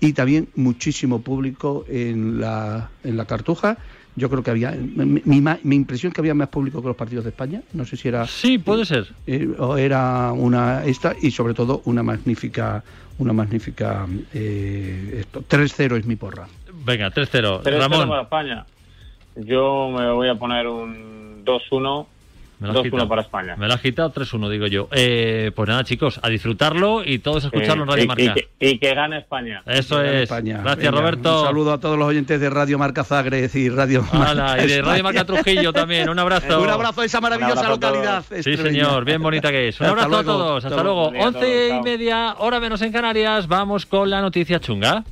y también muchísimo público en la, en la Cartuja. Yo creo que había, mi, mi ma- mi impresión que había más público que los partidos de España. No sé si era... Sí, puede ser. eh, o era una esta y sobre todo una magnífica, una magnífica eh, esto. 3-0 es mi porra. Venga, 3-0. 3-0 Ramón, para España. Yo me voy a poner un 2-1. me lo has 2-1 quitado. para España. Me lo has quitado 3-1, digo yo. Eh, pues nada, chicos, a disfrutarlo y todos a escucharlo en Eh, Radio y- Marca. y que- Y que gane España. Eso es. España. Gracias, Venga, Roberto. Un saludo a todos los oyentes de Radio Marca Zagres y Radio Hala, y de. Radio Marca Trujillo también. Un abrazo. Un abrazo a esa maravillosa abrazo localidad. Sí, señor, bien bonita que es. Un abrazo a todos. Hasta Hasta luego. Once y chao. media, hora menos en Canarias. Vamos con la noticia chunga.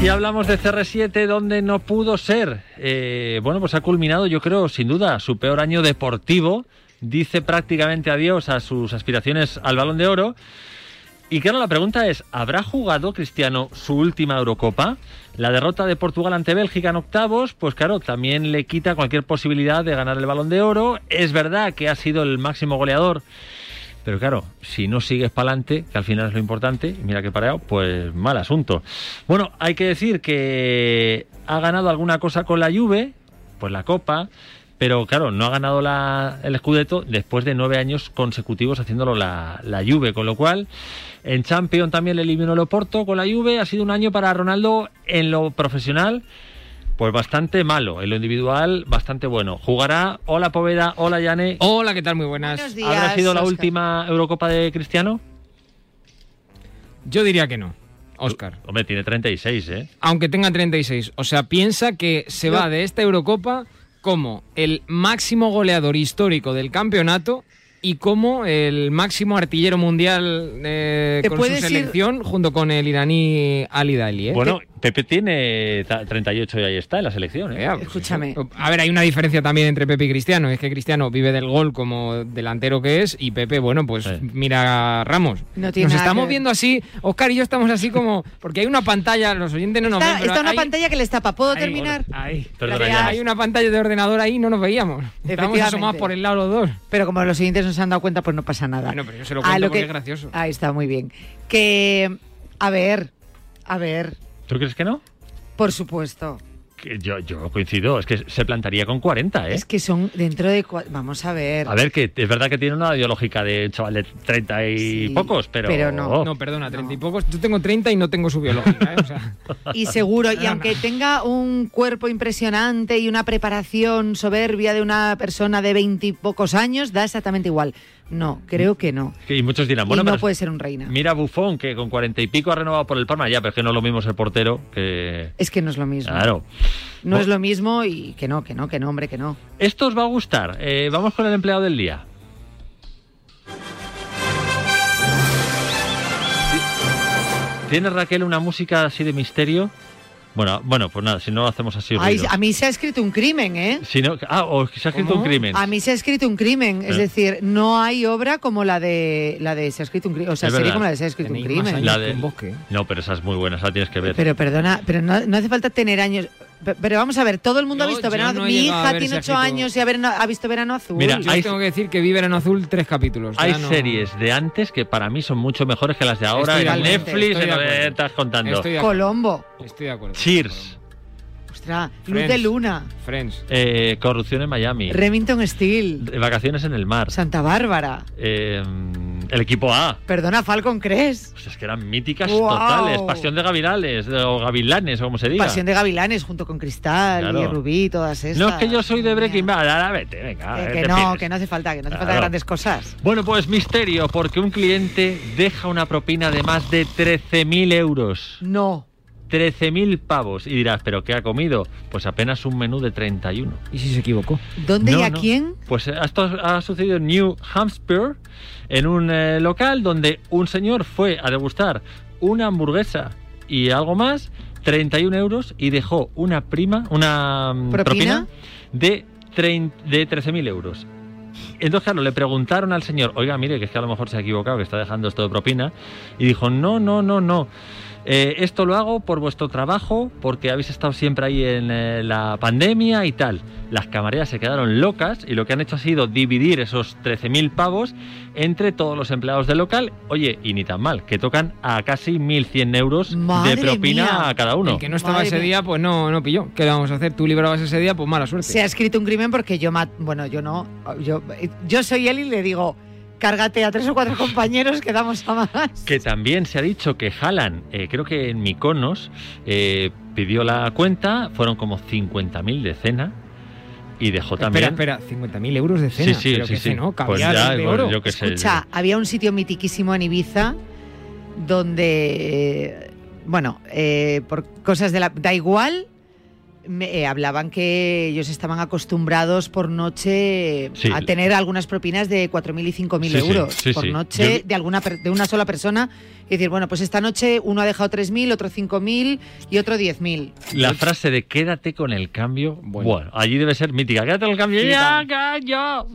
Y hablamos de CR7, donde no pudo ser. Eh, bueno, pues ha culminado, yo creo, sin duda, su peor año deportivo. Dice prácticamente adiós a sus aspiraciones al balón de oro. Y claro, la pregunta es, ¿habrá jugado Cristiano su última Eurocopa? La derrota de Portugal ante Bélgica en octavos, pues claro, también le quita cualquier posibilidad de ganar el balón de oro. Es verdad que ha sido el máximo goleador, pero claro, si no sigues para adelante, que al final es lo importante, mira que pareado, pues mal asunto. Bueno, hay que decir que ha ganado alguna cosa con la Juve, pues la Copa, pero claro, no ha ganado la- el Scudetto después de nueve años consecutivos haciéndolo la, la Juve, con lo cual en Champions también le eliminó el Oporto con la Juve. Ha sido un año para Ronaldo en lo profesional, pues bastante malo, en lo individual bastante bueno. Jugará, hola Poveda, hola Yane. Hola, ¿qué tal? Muy buenas. Días, ¿Habrá sido la última Eurocopa de Cristiano? Yo diría que no, Oscar. Hombre, tiene 36, ¿eh? Aunque tenga 36. O sea, piensa que se Yo- va de esta Eurocopa como el máximo goleador histórico del campeonato y como el máximo artillero mundial eh, con su ir- selección junto con el iraní Ali Dali. ¿eh? Bueno, Pepe tiene ta- 38 y ahí está en la selección, ¿eh? Eh, Escúchame. A ver, hay una diferencia también entre Pepe y Cristiano. Es que Cristiano vive del gol como delantero que es y Pepe, bueno, pues Sí. mira a Ramos. No tiene Nos nada estamos que viendo así, Oscar y yo estamos así como... Porque hay una pantalla, los oyentes no nos ven, Está, pero está una hay- pantalla que les tapa. ¿Puedo Ahí, terminar? Ahí. Hay una pantalla de ordenador ahí y no nos veíamos. Estábamos asomados por el lado los dos. Pero como los siguientes no se han dado cuenta, pues no pasa nada. Bueno, pero yo se lo A cuento lo porque que- es gracioso. Ahí está, muy bien. Que, a ver, a ver, ¿Tú crees que no? por supuesto. Que yo, yo coincido, es que se plantaría con 40, ¿eh? Es que son dentro de... cua- Vamos a ver. A ver, que es verdad que tiene una ideológica de un chaval de 30 y Sí, pocos, pero... pero no. No, perdona, 30 y pocos. Yo tengo 30 y no tengo su biológica, ¿eh? O sea, Y seguro, y aunque tenga un cuerpo impresionante y una preparación soberbia de una persona de veintipocos años, da exactamente igual. No, creo que no. Y muchos dirán, bueno, y no pero puede ser un reina. mira Bufón, que con 40 y pico ha renovado por el Parma, ya, pero es que no es lo mismo ser portero que... Es que no es lo mismo. Claro. No es lo mismo y que no, que no, que no, hombre, que no. Esto os va a gustar. Eh, vamos con el empleado del día. ¿Tiene Raquel una música así de misterio? Bueno, bueno, pues nada, si no lo hacemos así Ay, a mí se ha escrito un crimen, ¿eh? Si no- ah, o se ha escrito ¿Cómo? un crimen. A mí se ha escrito un crimen, es Eh. decir, no hay obra como la de la de se ha escrito un crimen, o sea, sería como la de se ha escrito un Tenéis crimen. La de- un bosque. No, pero esa es muy buena, esa la tienes que ver. Pero perdona, pero no, no hace falta tener años. Pe- Pero vamos a ver, todo el mundo Yo- ha visto Verano no Azul. Mi hija tiene si ha ocho escrito- años y ha, visto Verano Azul. Mira, Yo hay- os tengo que decir que vi Verano Azul tres capítulos. Hay no- series de antes que para mí son mucho mejores que las de ahora Estoy en Netflix, estoy en estás contando. Estoy de acuerdo. Colombo. Estoy de acuerdo. Cheers, Ostras, Luz de Luna. Friends. eh, Corrupción en Miami, Remington Steel. Vacaciones en el mar, Santa Bárbara. eh, El equipo A. Perdona, Falcon Crest. Pues es que eran míticas totales. Pasión de gavilanes, o gavilanes, o como se diga. Pasión de Gavilanes junto con Cristal Claro. y Rubí, todas estas. No es que yo soy de Breaking Bad. Ahora vete, venga. Eh, eh, que no, pides. que no hace falta, que no hace falta Claro. grandes cosas. Bueno, pues misterio, porque un cliente deja una propina de más de 13.000 euros. No. 13.000 pavos. Y dirás, ¿pero qué ha comido? Pues apenas un menú de 31. ¿Y si se equivocó? ¿Dónde No, y a no. quién? Pues eh, esto ha sucedido en New Hampshire, en un eh, local donde un señor fue a degustar una hamburguesa y algo más, 31 euros, y dejó una prima, una mm, ¿Propina? de, trein- de 13.000 euros. Entonces, claro, le preguntaron al señor, oiga, mire, que es que a lo mejor se ha equivocado, que está dejando esto de propina, y dijo, no, no, no, no. Eh, esto lo hago por vuestro trabajo, porque habéis estado siempre ahí en eh, la pandemia y tal. Las camareras se quedaron locas y lo que han hecho ha sido dividir esos 13.000 pavos entre todos los empleados del local. Oye, y ni tan mal, que tocan a casi 1.100 euros Madre de propina mía. a cada uno. El que no estaba Madre ese mía. día, pues no, no pilló. ¿Qué le vamos a hacer? Tú librabas ese día, pues mala suerte. Se ha escrito un crimen porque yo, mat- bueno, yo no, yo, yo soy él y le digo, cárgate a tres o cuatro compañeros que damos a más. Que también se ha dicho que Haaland, eh, creo que en Mykonos, eh, pidió la cuenta, fueron como 50.000 de cena y dejó también... Espera, espera, 50.000 euros de cena. Sí, sí, ¿Pero sí, sí. cenó? Pues ¿Caviar ya, de pues oro? yo qué sé. Escucha, había un sitio mitiquísimo en Ibiza donde, eh, bueno, eh, por cosas de la... Da igual, me, eh, hablaban que ellos estaban acostumbrados por noche Sí. a tener algunas propinas de 4.000 y 5.000 Sí, euros sí, por sí. noche Yo- de, alguna, de una sola persona. Y decir, bueno, pues esta noche uno ha dejado 3.000, otro 5.000 y otro 10.000. La frase de quédate con el cambio, bueno, allí debe ser mítica. Quédate con el cambio. Sí, ya, ya,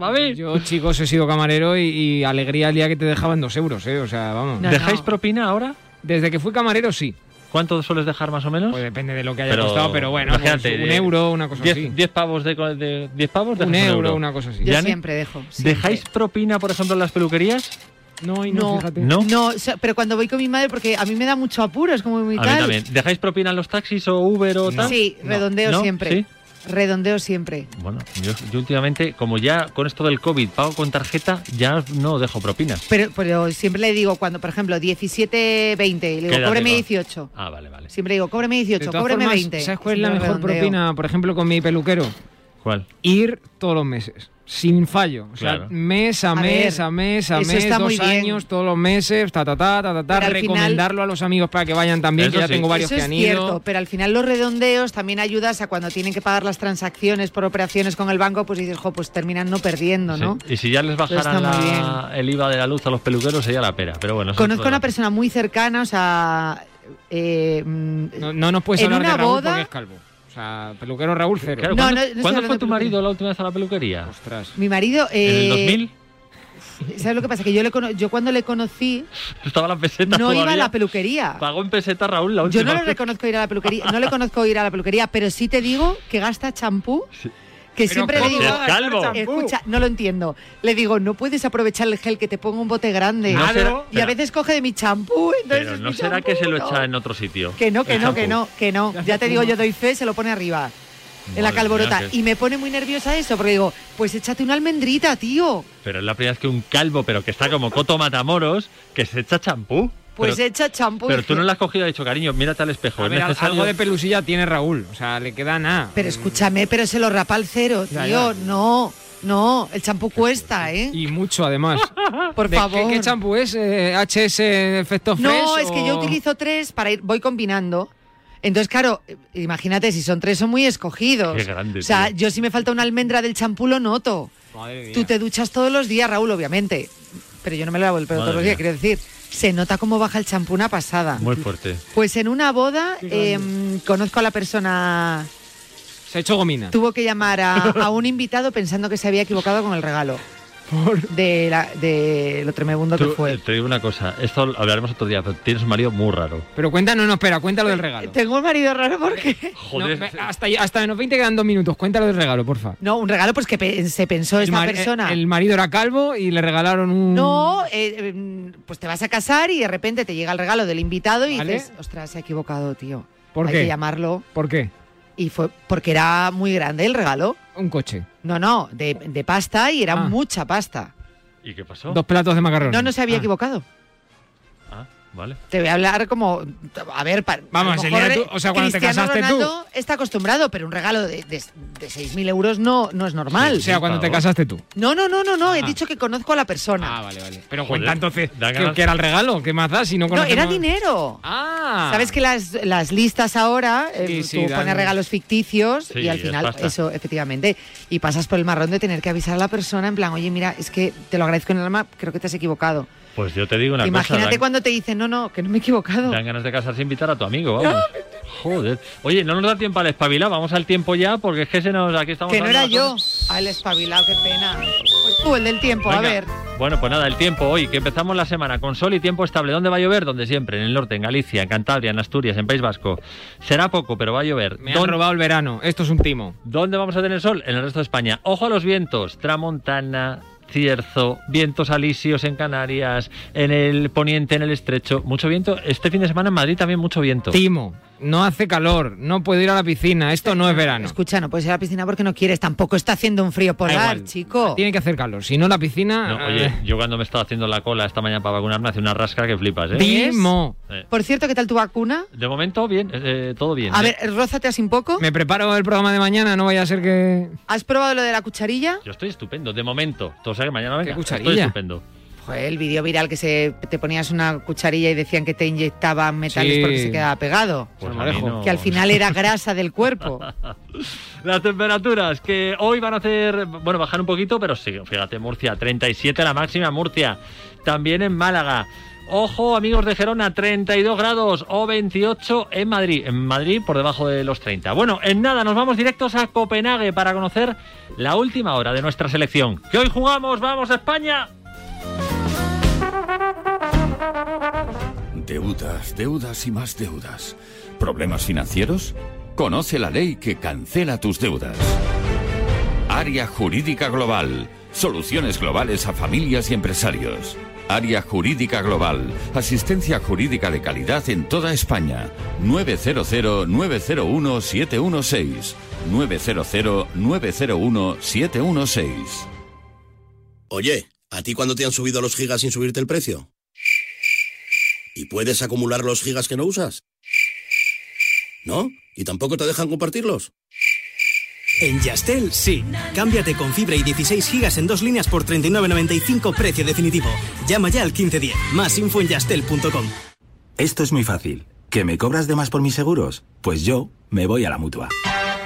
ver. Yo, chicos, he sido camarero y, y alegría el día que te dejaban dos euros, ¿eh? O sea, vamos. ¿Dejáis propina ahora? Desde que fui camarero, sí. ¿Cuánto sueles dejar más o menos? Pues depende de lo que haya costado, pero bueno, pues un eh, euro, una cosa 10 así. 10 pavos de, de 10 pavos Un euro, una cosa así. Yo siempre dejo. siempre. ¿Dejáis propina, por ejemplo, en las peluquerías? No, y No, ¿No? no, o sea, pero cuando voy con mi madre, porque a mí me da mucho apuro, es como muy A mí también. ¿Dejáis propina en los taxis o Uber o tal? Sí, redondeo ¿No? siempre. ¿Sí? Redondeo siempre. Bueno, yo, yo últimamente, como ya con esto del COVID pago con tarjeta, ya no dejo propinas. Pero, pero siempre le digo, cuando, por ejemplo, 17, 20, y le digo, cóbreme con- 18. Ah, vale, vale. Siempre digo, cóbreme De 18, todas cóbreme formas, 20. ¿Sabes cuál es la mejor redondeo. propina, por ejemplo, con mi peluquero? ¿Cuál? Ir todos los meses. Sin fallo. O sea, Claro. mes a, A mes, ver, a mes, a mes, está dos muy bien. años, todos los meses, ta, ta, ta, ta, ta, ta, final- recomendarlo a los amigos para que vayan también, que ya sí. tengo varios Eso que es cierto, pero al final los redondeos también ayudas a cuando tienen que pagar las transacciones por operaciones con el banco, pues dices, jo, pues terminan no perdiendo, ¿no? Sí. Y si ya les bajaran la- el IVA de la luz a los peluqueros, sería la pera. Pero bueno, Conozco a una persona muy cercana, o sea... eh, mm, No, no nos puedes en hablar una de Raúl boda- porque es calvo. O sea, peluquero Raúl cero. Claro, No, ¿Cuándo, no, no estoy ¿cuándo hablando fue tu peluquería. marido la última vez a la peluquería? Ostras. Mi marido... ¿En el eh, 2000? ¿Sabes lo que pasa? Que yo, le cono- yo cuando le conocí Estaba la peseta no iba a todavía. la peluquería. Pagó en peseta Raúl la última Yo no le vez. reconozco ir a la peluquería, no le conozco ir a la peluquería, pero sí te digo que gasta champú. Que Pero siempre le ¿cómo digo, calvo. escucha, no lo entiendo. Le digo, no puedes aprovechar el gel que te ponga un bote grande. No será- y a veces coge de mi champú, entonces Pero es no mi será que se lo no. echa en otro sitio. Que no, que El no, que champú. no, que no. Ya te digo, yo doy fe, se lo pone arriba. En la Madre calborota. mía, que- Y me pone muy nerviosa eso, porque digo, pues échate una almendrita, tío. Pero es la primera vez que un calvo, pero que está como Coto Matamoros, que se echa champú. Pues pero, echa champú. pero tú que- no le has cogido y dicho, cariño, mírate al espejo. A ¿Es ver, necesario? algo de pelusilla tiene Raúl. O sea, le queda nada. Pero escúchame, pero se lo rapa al cero, Ya, tío. ya. No, no, el champú cuesta, ¿eh? Y mucho, además. Por ¿De favor. ¿Qué, champú es? Eh, ¿HS Efecto Fresh? No, es que yo utilizo tres para ir, voy combinando. Entonces, claro, eh, imagínate, si son tres son muy escogidos. Qué grande, O sea, tío. yo si me falta una almendra del champú lo noto. Madre mía. Tú te duchas todos los días, Raúl, obviamente. Pero yo no me lavo el pelo Madre todos los días, quiero decir. Se nota cómo baja el champú una pasada. Muy fuerte. Pues en una boda em, conozco a la persona... Se ha hecho gomina. Tuvo que llamar a, a un invitado pensando que se había equivocado con el regalo. De, la- de lo tremebundo que Tú, fue. eh, te digo una cosa, esto hablaremos otro día, pero tienes un marido muy raro. Pero cuenta, no, no, espera, cuéntalo del regalo. Tengo un marido raro porque... Joder, No, hasta, hasta los 20 quedan dos minutos. Cuéntalo del regalo, porfa. No, un regalo pues que pe- se pensó El, esta persona. el marido era calvo y le regalaron un. No, eh, eh, pues te vas a casar y de repente te llega el regalo del invitado y ¿Vale? dices, ostras, se ha equivocado, tío. ¿Por Hay qué? que llamarlo. ¿Por qué? Y fue porque era muy grande el regalo. Un coche. No, no, de, de pasta y era Ah. mucha pasta. ¿Y qué pasó? Dos platos de macarrones. No, no se había Ah. equivocado. ¿Vale? Te voy a hablar como. A ver, pa- Vamos, a lo el día mejor, de tu- eh, o sea, cuando te casaste tú. Ronaldo está acostumbrado, pero un regalo de, de, de 6.000 euros no, no es normal. O sea, cuando te casaste tú. No, no, no, no, no. He Ah. dicho que conozco a la persona. Ah, vale, vale. Pero Joder, cuenta entonces que, era el regalo. ¿Qué más da si no No, conocemos? era dinero. Ah. Sabes que las, las listas ahora, eh, Sí, sí, tú dan- pones regalos ficticios Sí, y al final, eso, efectivamente, y pasas por el marrón de tener que avisar a la persona en plan, oye, mira, es que te lo agradezco en el alma, creo que te has equivocado. Pues yo te digo una Imagínate cosa. dan- cuando te dicen, no, no, que no me he equivocado. Dan ganas de casarse e invitar a tu amigo, vamos. Joder. Oye, no nos da tiempo al espabilar, vamos al tiempo ya, porque es que se nos, aquí estamos Que no era yo. el espabilado, qué pena. Pues tú, el del tiempo, a ver. Bueno, pues nada, el tiempo hoy, que empezamos la semana con sol y tiempo estable. ¿Dónde va a llover? Donde siempre, en el norte, en Galicia, en Cantabria, en Asturias, en País Vasco. Será poco, pero va a llover. Me han ¿Dónde- robado el verano. Esto es un timo. ¿Dónde vamos a tener sol? En el resto de España. Ojo a los vientos. Tramontana, Cierzo, vientos alisios en Canarias, en el poniente, en el estrecho. Mucho viento. Este fin de semana en Madrid también mucho viento. Timo, no hace calor, no puedo ir a la piscina, esto no es verano. Escucha, no puedes ir a la piscina porque no quieres. Tampoco está haciendo un frío polar, igual. chico. Tiene que hacer calor, si no la piscina... No, eh, oye, yo cuando me estaba haciendo la cola esta mañana para vacunarme hace una rasca que flipas, ¿eh? Timo. Eh, Por cierto, ¿qué tal tu vacuna? De momento, bien, eh, todo bien. A ¿eh? ver, rózate así un poco. Me preparo el programa de mañana, no vaya a ser que... ¿Has probado lo de la cucharilla? Yo estoy estupendo, de momento. Tú sabes que mañana venga. ¿Qué Estoy cucharilla? estupendo. Joder, el vídeo viral que se te ponías una cucharilla y decían que te inyectaban metales Sí. porque se quedaba pegado. Pues no. Que al final era grasa del cuerpo. Las temperaturas que hoy van a hacer, bueno, bajar un poquito, pero sí, fíjate, Murcia, 37 la máxima, Murcia. También en Málaga. Ojo, amigos de Gerona, 32 grados o 28 en Madrid. En Madrid por debajo de los 30. Bueno, en nada, nos vamos directos a Copenhague para conocer la última hora de nuestra selección. Que hoy jugamos, vamos a España. Deudas, deudas y más deudas. ¿Problemas financieros? Conoce la ley que cancela tus deudas. Área Jurídica Global. Soluciones globales a familias y empresarios. Área Jurídica Global. Asistencia jurídica de calidad en toda España. 900-901-716. 900-901-716. Oye, ¿a ti cuándo te han subido los gigas sin subirte el precio? ¿Y puedes acumular los gigas que no usas? ¿No? ¿Y tampoco te dejan compartirlos? En Yastel, sí. Cámbiate con fibra y 16 gigas en dos líneas por 39.95 precio definitivo. Llama ya al 1510. Más info en yastel.com. Esto es muy fácil. ¿Que me cobras de más por mis seguros? Pues yo me voy a la mutua.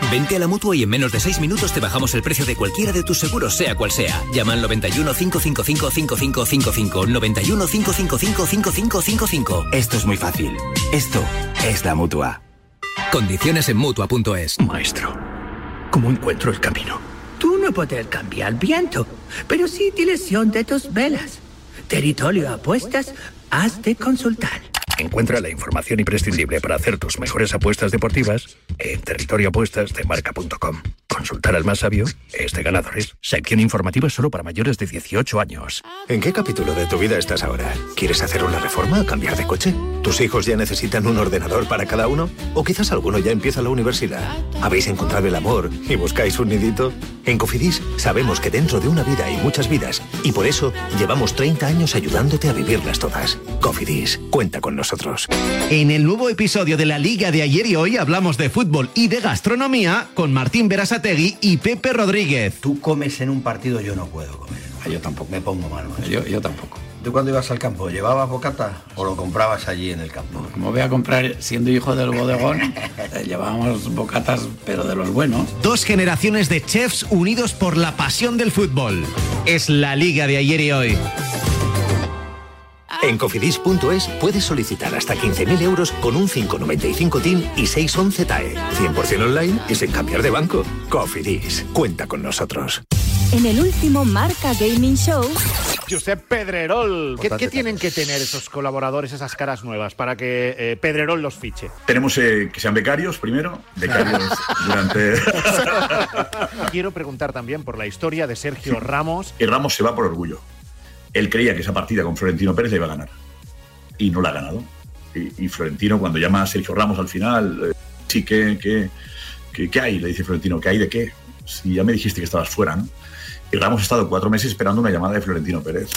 Vente a la mutua y en menos de 6 minutos te bajamos el precio de cualquiera de tus seguros, sea cual sea. Llama al 91 555 5555. 91 555 5555. Esto es muy fácil. Esto es la mutua. Condiciones en mutua.es. Maestro, ¿cómo encuentro el camino? Tú no puedes cambiar viento, pero sí dirección de tus velas. Territorio Apuestas, has de consultar. Encuentra la información imprescindible para hacer tus mejores apuestas deportivas en territorioapuestasdemarca.com. Consultar al más sabio es de ganadores. Sección informativa solo para mayores de 18 años. ¿En qué capítulo de tu vida estás ahora? ¿Quieres hacer una reforma o cambiar de coche? ¿Tus hijos ya necesitan un ordenador para cada uno? ¿O quizás alguno ya empieza la universidad? ¿Habéis encontrado el amor y buscáis un nidito? En Cofidis sabemos que dentro de una vida hay muchas vidas y por eso llevamos 30 años ayudándote a vivirlas todas. Cofidis, cuenta con nosotros. En el nuevo episodio de la Liga de ayer y hoy hablamos de fútbol y de gastronomía con Martín Berasategui y Pepe Rodríguez. Tú comes en un partido, yo no puedo comer. yo tampoco. Me pongo mal. Yo, yo tampoco. ¿Tú cuando ibas al campo, llevabas bocata o lo comprabas allí en el campo? Como voy a comprar, siendo hijo del bodegón, eh, llevábamos bocatas, pero de los buenos. Dos generaciones de chefs unidos por la pasión del fútbol. Es la Liga de ayer y hoy. En cofidis.es puedes solicitar hasta 15.000 euros con un 595 TIN y 611 TAE. 100% online y sin cambiar de banco. Cofidis, cuenta con nosotros. En el último Marca Gaming Show. Josep Pedrerol. ¿Qué, qué tienen que tener esos colaboradores, esas caras nuevas, para que eh, Pedrerol los fiche? Tenemos eh, que sean becarios primero, becarios durante... Quiero preguntar también por la historia de Sergio Ramos. Y Ramos se va por orgullo. Él creía que esa partida con Florentino Pérez la iba a ganar. Y no la ha ganado. Y, y Florentino, cuando llama a Sergio Ramos al final, eh, sí, ¿qué, qué, qué, qué hay? Le dice Florentino, ¿qué hay de qué? Si ya me dijiste que estabas fuera, ¿no? Y Ramos ha estado cuatro meses esperando una llamada de Florentino Pérez.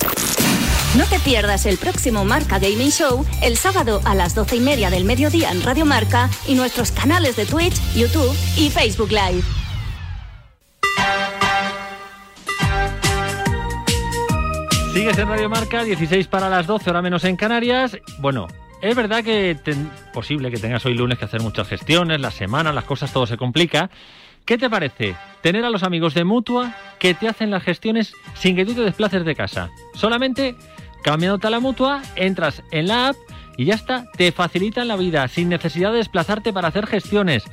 No te pierdas el próximo Marca Gaming Show el sábado a las 12 y media del mediodía en Radio Marca y nuestros canales de Twitch, YouTube y Facebook Live. Sigues en Radio Marca, 16 para las 12, hora menos en Canarias. Bueno, es verdad que es posible que tengas hoy lunes que hacer muchas gestiones, la semana, las cosas, todo se complica. ¿Qué te parece tener a los amigos de Mutua que te hacen las gestiones sin que tú te desplaces de casa? Solamente cambiándote a la Mutua, entras en la app y ya está, te facilitan la vida sin necesidad de desplazarte para hacer gestiones.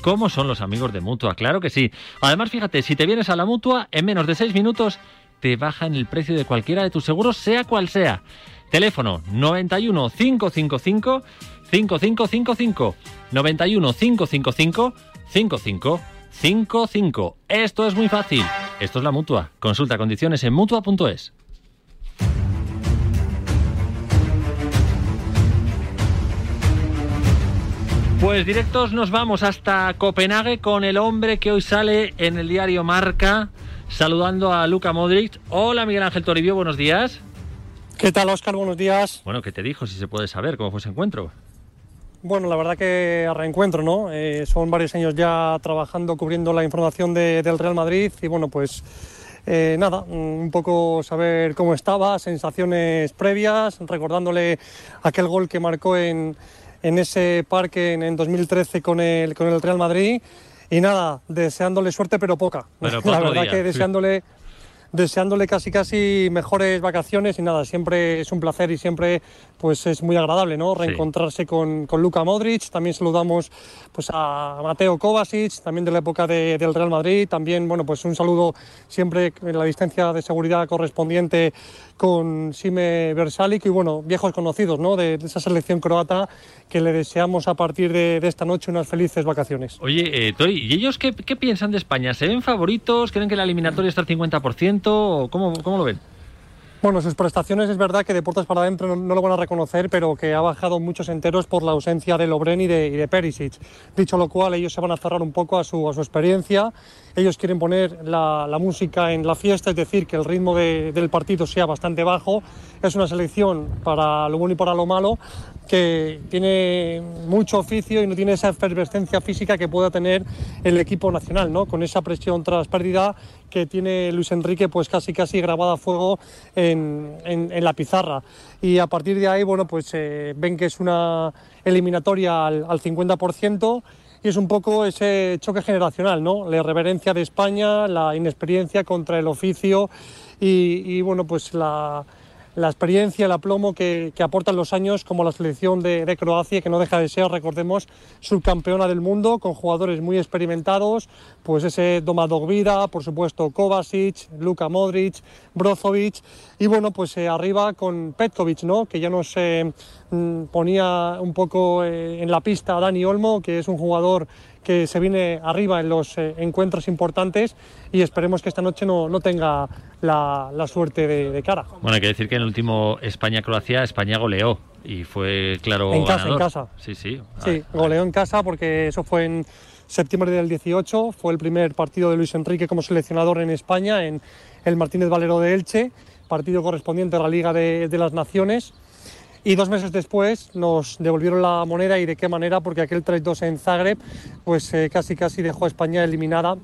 ¿Cómo son los amigos de Mutua? Claro que sí. Además, fíjate, si te vienes a la Mutua, en menos de 6 minutos te bajan el precio de cualquiera de tus seguros, sea cual sea. Teléfono 91 555 5555 91 555 5555. Esto es muy fácil. Esto es la Mutua. Consulta condiciones en Mutua.es. Pues directos nos vamos hasta Copenhague con el hombre que hoy sale en el diario Marca saludando a Luca Modric. Hola Miguel Ángel Toribio, buenos días. ¿Qué tal Oscar? Buenos días. Bueno, ¿qué te dijo? Si se puede saber cómo fue ese encuentro. Bueno, la verdad que a reencuentro, ¿no? Eh, son varios años ya trabajando, cubriendo la información de, del Real Madrid y bueno, pues eh, nada, un poco saber cómo estaba, sensaciones previas, recordándole aquel gol que marcó en, en ese parque en, en 2013 con el, con el Real Madrid. Y nada, deseándole suerte, pero poca. Pero la verdad día, que sí. deseándole, deseándole casi casi mejores vacaciones y nada, siempre es un placer y siempre pues es muy agradable, ¿no? Reencontrarse con, con Luka Modric. También saludamos pues a Mateo Kovacic, también de la época de- del Real Madrid. También, bueno, pues un saludo siempre en la distancia de seguridad correspondiente con Sime Versalic y bueno, viejos conocidos, ¿no? De, de esa selección croata que le deseamos a partir de, de esta noche unas felices vacaciones. Oye, eh, Tori, ¿y ellos qué, qué piensan de España? ¿Se ven favoritos? ¿Creen que la eliminatoria está al 50%? ¿O cómo, cómo lo ven? Bueno, sus prestaciones es verdad que de puertas para adentro no, no lo van a reconocer, pero que ha bajado muchos enteros por la ausencia de Lobren y de, y de Perisic. Dicho lo cual, ellos se van a cerrar un poco a su, a su experiencia. Ellos quieren poner la, la música en la fiesta, es decir, que el ritmo de- del partido sea bastante bajo. Es una selección para lo bueno y para lo malo que tiene mucho oficio y no tiene esa efervescencia física que pueda tener el equipo nacional, ¿no? Con esa presión tras pérdida que tiene Luis Enrique, pues casi casi grabada a fuego en, en- en la pizarra. Y a partir de ahí, bueno, pues eh, ven que es una eliminatoria al, al 50% y es un poco ese choque generacional, ¿no? La irreverencia de España, la inexperiencia contra el oficio y, y, bueno, pues la, la experiencia, el aplomo que, que aportan los años, como la selección de, Croacia, que no deja de ser, recordemos, subcampeona del mundo, con jugadores muy experimentados, pues ese Domadog Vida, por supuesto Kovacic, Luka Modric, Brozovic, y bueno, pues eh, arriba con Petkovic, ¿no? Que ya nos eh, mm, ponía un poco eh, en la pista a Dani Olmo, que es un jugador que se viene arriba en los eh, encuentros importantes y esperemos que esta noche no, no tenga la, la suerte de, de cara. Bueno, hay que decir que en el último España-Croacia, España goleó y fue claro En casa, en ganador. casa. Sí, sí. Sí, goleó en casa porque eso fue en septiembre del 18, fue el primer partido de Luis Enrique como seleccionador en España, en el Martínez Valero de Elche, partido correspondiente a la Liga de, de las Naciones. Y dos meses después nos devolvieron la moneda y de qué manera, porque aquel 3-2 en Zagreb, pues eh, casi casi dejó a España eliminada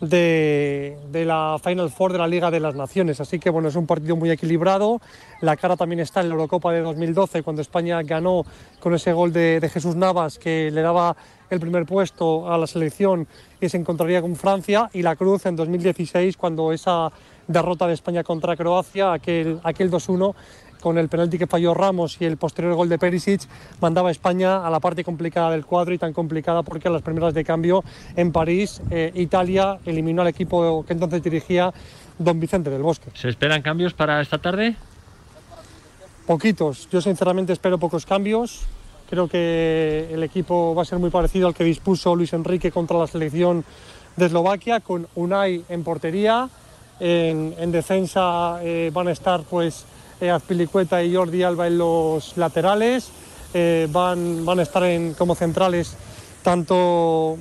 de, de la Final Four de la Liga de las Naciones. Así que bueno, es un partido muy equilibrado. La cara también está en la Eurocopa de 2012, cuando España ganó con ese gol de, de Jesús Navas, que le daba el primer puesto a la selección y se encontraría con Francia. Y la Cruz en 2016, cuando esa derrota de España contra Croacia, aquel, aquel 2-1, con el penalti que falló Ramos y el posterior gol de Perisic, mandaba a España a la parte complicada del cuadro y tan complicada porque a las primeras de cambio en París, eh, Italia eliminó al equipo que entonces dirigía don Vicente del Bosque. ¿Se esperan cambios para esta tarde? Poquitos, yo sinceramente espero pocos cambios. Creo que el equipo va a ser muy parecido al que dispuso Luis Enrique contra la selección de Eslovaquia, con Unai en portería. En, en defensa eh, van a estar pues eh, Azpilicueta y Jordi Alba en los laterales. Eh, van, van a estar en, como centrales tanto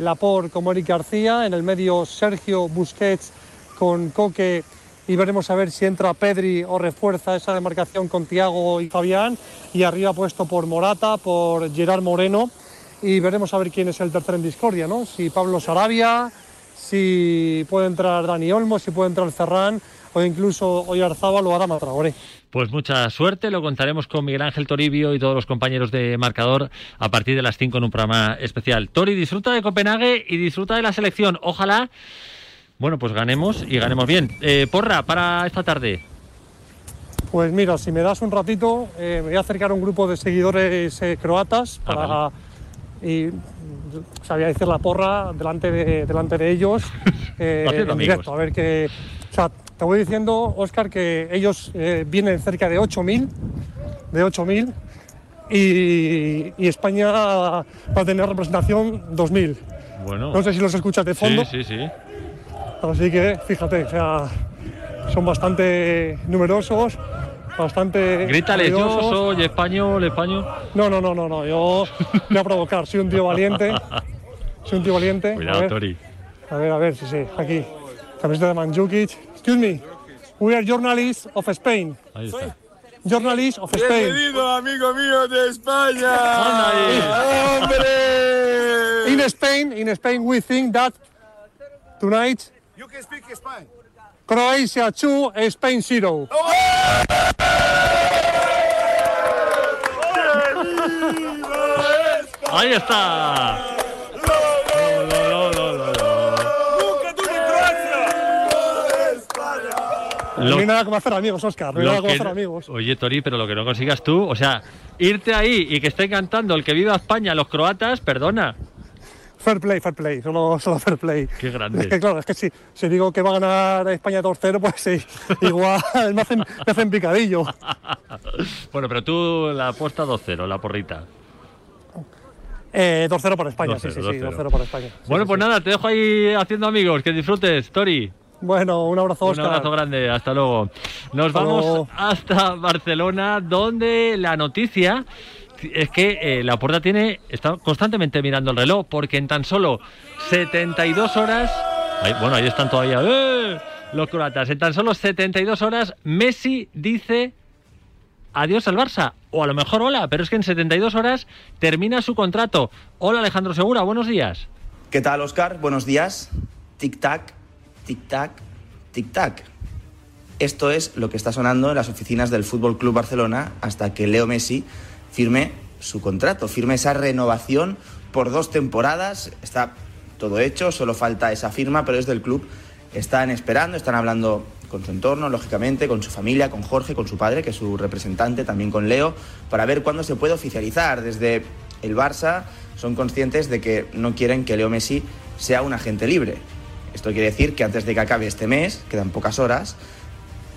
Laporte como Eric García. En el medio Sergio Busquets con Coque y veremos a ver si entra Pedri o refuerza esa demarcación con Tiago y Fabián y arriba puesto por Morata, por Gerard Moreno y veremos a ver quién es el tercer en discordia, ¿no? Si Pablo Sarabia, si puede entrar Dani Olmo, si puede entrar Ferran o incluso Oyarzábal o Adama Traoré. Pues mucha suerte, lo contaremos con Miguel Ángel Toribio y todos los compañeros de Marcador a partir de las 5 en un programa especial. Tori, disfruta de Copenhague y disfruta de la selección. Ojalá, bueno, pues ganemos y ganemos bien. Eh, porra, para esta tarde. Pues mira, si me das un ratito, eh, me voy a acercar a un grupo de seguidores eh, croatas Ah, para... Y, o sea, voy a decir la porra delante de, delante de ellos eh, en directo, a ver qué... O sea, te voy diciendo, Óscar, que ellos eh, vienen cerca de 8.000, de 8.000, y, y España va a tener representación 2.000. Bueno. No sé si los escuchas de fondo. Sí, sí, sí. Así que fíjate, o sea, son bastante numerosos, bastante. Grítale, yo soy español, español. No, no, no, no, no, yo voy a provocar, soy un tío valiente. Soy un tío valiente. a Cuidado, ver, Tori. A ver, a ver, sí, sí, aquí. Camiseta de Mandzukic. Excuse me, we are journalists of Spain. Ahí está. Journalists of Spain. Bienvenido, amigo mío de España. In Spain, in Spain, we think that tonight You can speak Spanish. Croatia 2, Spain 0. Ahí está. No hay nada como hacer amigos, Oscar. No hay Lo nada como hacer amigos. Oye, Tori, pero lo que no consigas tú, o sea, irte ahí y que esté cantando el que viva España, los croatas, perdona. Fair play, fair play, solo, solo fair play. Qué grande. Es que claro, es que si, si digo que va a ganar España 2-0, pues sí, igual me hacen, me hacen picadillo. Bueno, pero tú la apuesta 2-0, la porrita. Eh, 2-0 para España, sí, 2-0, sí, sí, 2-0. 2-0 para España. bueno, pues nada, te dejo ahí haciendo amigos, que disfrutes, Tori. Bueno, un abrazo, Un Oscar. abrazo grande, hasta luego. Nos Hasta vamos luego. hasta Barcelona, donde la noticia es que eh, la puerta tiene está constantemente mirando el reloj, porque en tan solo 72 horas, bueno, ahí están todavía ¡eh! los croatas, en tan solo 72 horas Messi dice adiós al Barça, o a lo mejor hola, pero es que en 72 horas termina su contrato. Hola Alejandro Segura, buenos días. ¿Qué tal, Oscar? Buenos días. Tic-tac, tic-tac, tic-tac. Esto es lo que está sonando en las oficinas del Fútbol Club Barcelona hasta que Leo Messi firme su contrato, firme esa renovación por dos temporadas. Está todo hecho, solo falta esa firma, pero desde el club están esperando, están hablando con su entorno, lógicamente, con su familia, con Jorge, con su padre, que es su representante, también con Leo, para ver cuándo se puede oficializar. Desde el Barça son conscientes de que no quieren que Leo Messi sea un agente libre. Esto quiere decir que antes de que acabe este mes, quedan pocas horas,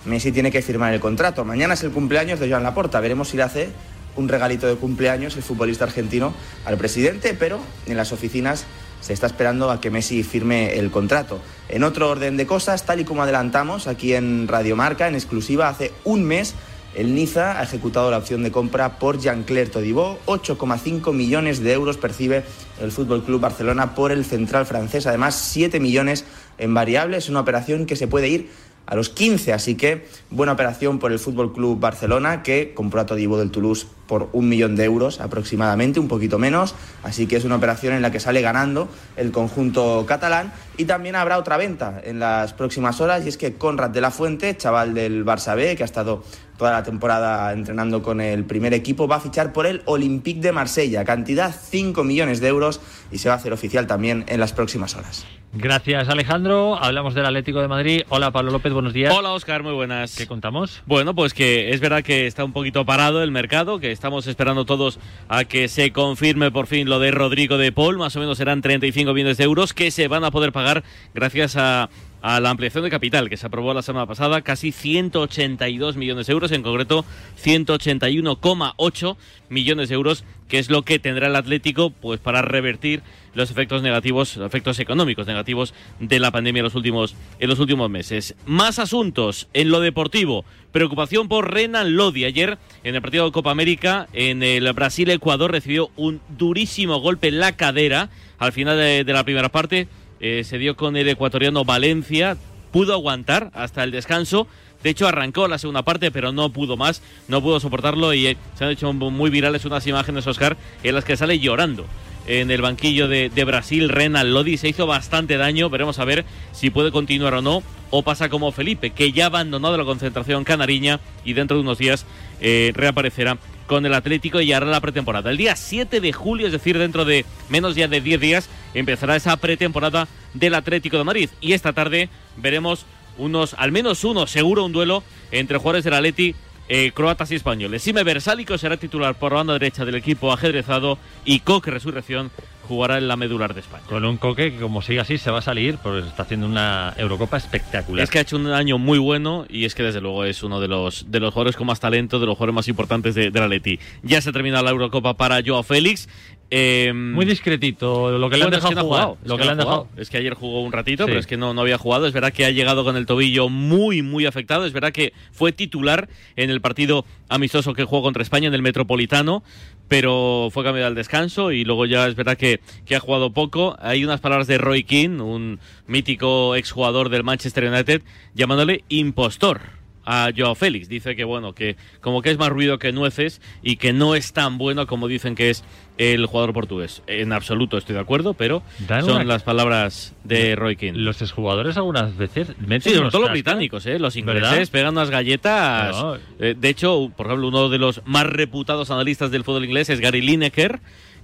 Messi tiene que firmar el contrato. Mañana es el cumpleaños de Joan Laporta. Veremos si le hace un regalito de cumpleaños el futbolista argentino al presidente, pero en las oficinas se está esperando a que Messi firme el contrato. En otro orden de cosas, tal y como adelantamos aquí en Radio Marca, en exclusiva, hace un mes el Niza ha ejecutado la opción de compra por Jean-Claire Todibo. 8,5 millones de euros percibe el Fútbol Club Barcelona por el central francés. Además, 7 millones en variables. Una operación que se puede ir a los 15. Así que buena operación por el Fútbol Club Barcelona que compró a Todibo del Toulouse por un millón de euros aproximadamente, un poquito menos. Así que es una operación en la que sale ganando el conjunto catalán. Y también habrá otra venta en las próximas horas y es que Conrad de la Fuente, chaval del Barça B, que ha estado toda la temporada entrenando con el primer equipo, va a fichar por el Olympique de Marsella, cantidad 5 millones de euros y se va a hacer oficial también en las próximas horas. Gracias Alejandro, hablamos del Atlético de Madrid. Hola Pablo López, buenos días. Hola Oscar, muy buenas. ¿Qué contamos? Bueno, pues que es verdad que está un poquito parado el mercado, que estamos esperando todos a que se confirme por fin lo de Rodrigo de Paul, más o menos serán 35 millones de euros que se van a poder pagar gracias a, a la ampliación de capital que se aprobó la semana pasada, casi 182 millones de euros, en concreto 181,8 millones de euros, que es lo que tendrá el Atlético pues para revertir los efectos negativos, los efectos económicos negativos de la pandemia en los últimos en los últimos meses. Más asuntos en lo deportivo. Preocupación por Renan Lodi. Ayer en el partido de Copa América en el Brasil-Ecuador recibió un durísimo golpe en la cadera al final de, de la primera parte. Eh, se dio con el ecuatoriano Valencia. pudo aguantar hasta el descanso. De hecho, arrancó la segunda parte, pero no pudo más, no pudo soportarlo y eh, se han hecho muy virales unas imágenes, Oscar, en las que sale llorando en el banquillo de, Brasil. Renan Lodi se hizo bastante daño. Veremos a ver si puede continuar o no. O pasa como Felipe, que ya ha abandonado la concentración canariña y dentro de unos días eh, reaparecerá con el Atlético y hará la pretemporada. El día 7 de julio, es decir, dentro de menos ya de 10 días, empezará esa pretemporada del Atlético de Madrid. Y esta tarde veremos unos, al menos uno, seguro un duelo entre jugadores del Atleti eh, croatas y españoles. Sime Versálico será titular por la banda derecha del equipo ajedrezado y Coque Resurrección jugará en la medular de España. Con un Coque que como sigue así se va a salir, pues está haciendo una Eurocopa espectacular. Es que ha hecho un año muy bueno y es que desde luego es uno de los de los jugadores con más talento, de los jugadores más importantes de, de la Leti. Ya se ha terminado la Eurocopa para Joao Félix. Eh, Muy discretito lo que le han bueno, es dejado que no ha jugar. jugado, es Lo que que le han ha dejado. jugado. Es que ayer jugó un ratito, Sí. pero es que no, no había jugado. Es verdad que ha llegado con el tobillo muy, muy afectado. Es verdad que fue titular en el partido amistoso que jugó contra España en el Metropolitano, pero fue cambiado al descanso y luego ya es verdad que, que ha jugado poco. Hay unas palabras de Roy Keane, un mítico exjugador del Manchester United, llamándole impostor a Joao Félix. Dice que bueno, que como que es más ruido que nueces y que no es tan bueno como dicen que es el jugador portugués. En absoluto estoy de acuerdo, pero Dan son una- las palabras de Roy Keane. Los exjugadores algunas veces meten Sí, sobre todo los británicos, ¿eh? los ingleses ¿Verdad? pegan unas galletas. No. Eh, de hecho, por ejemplo, uno de los más reputados analistas del fútbol inglés es Gary Lineker,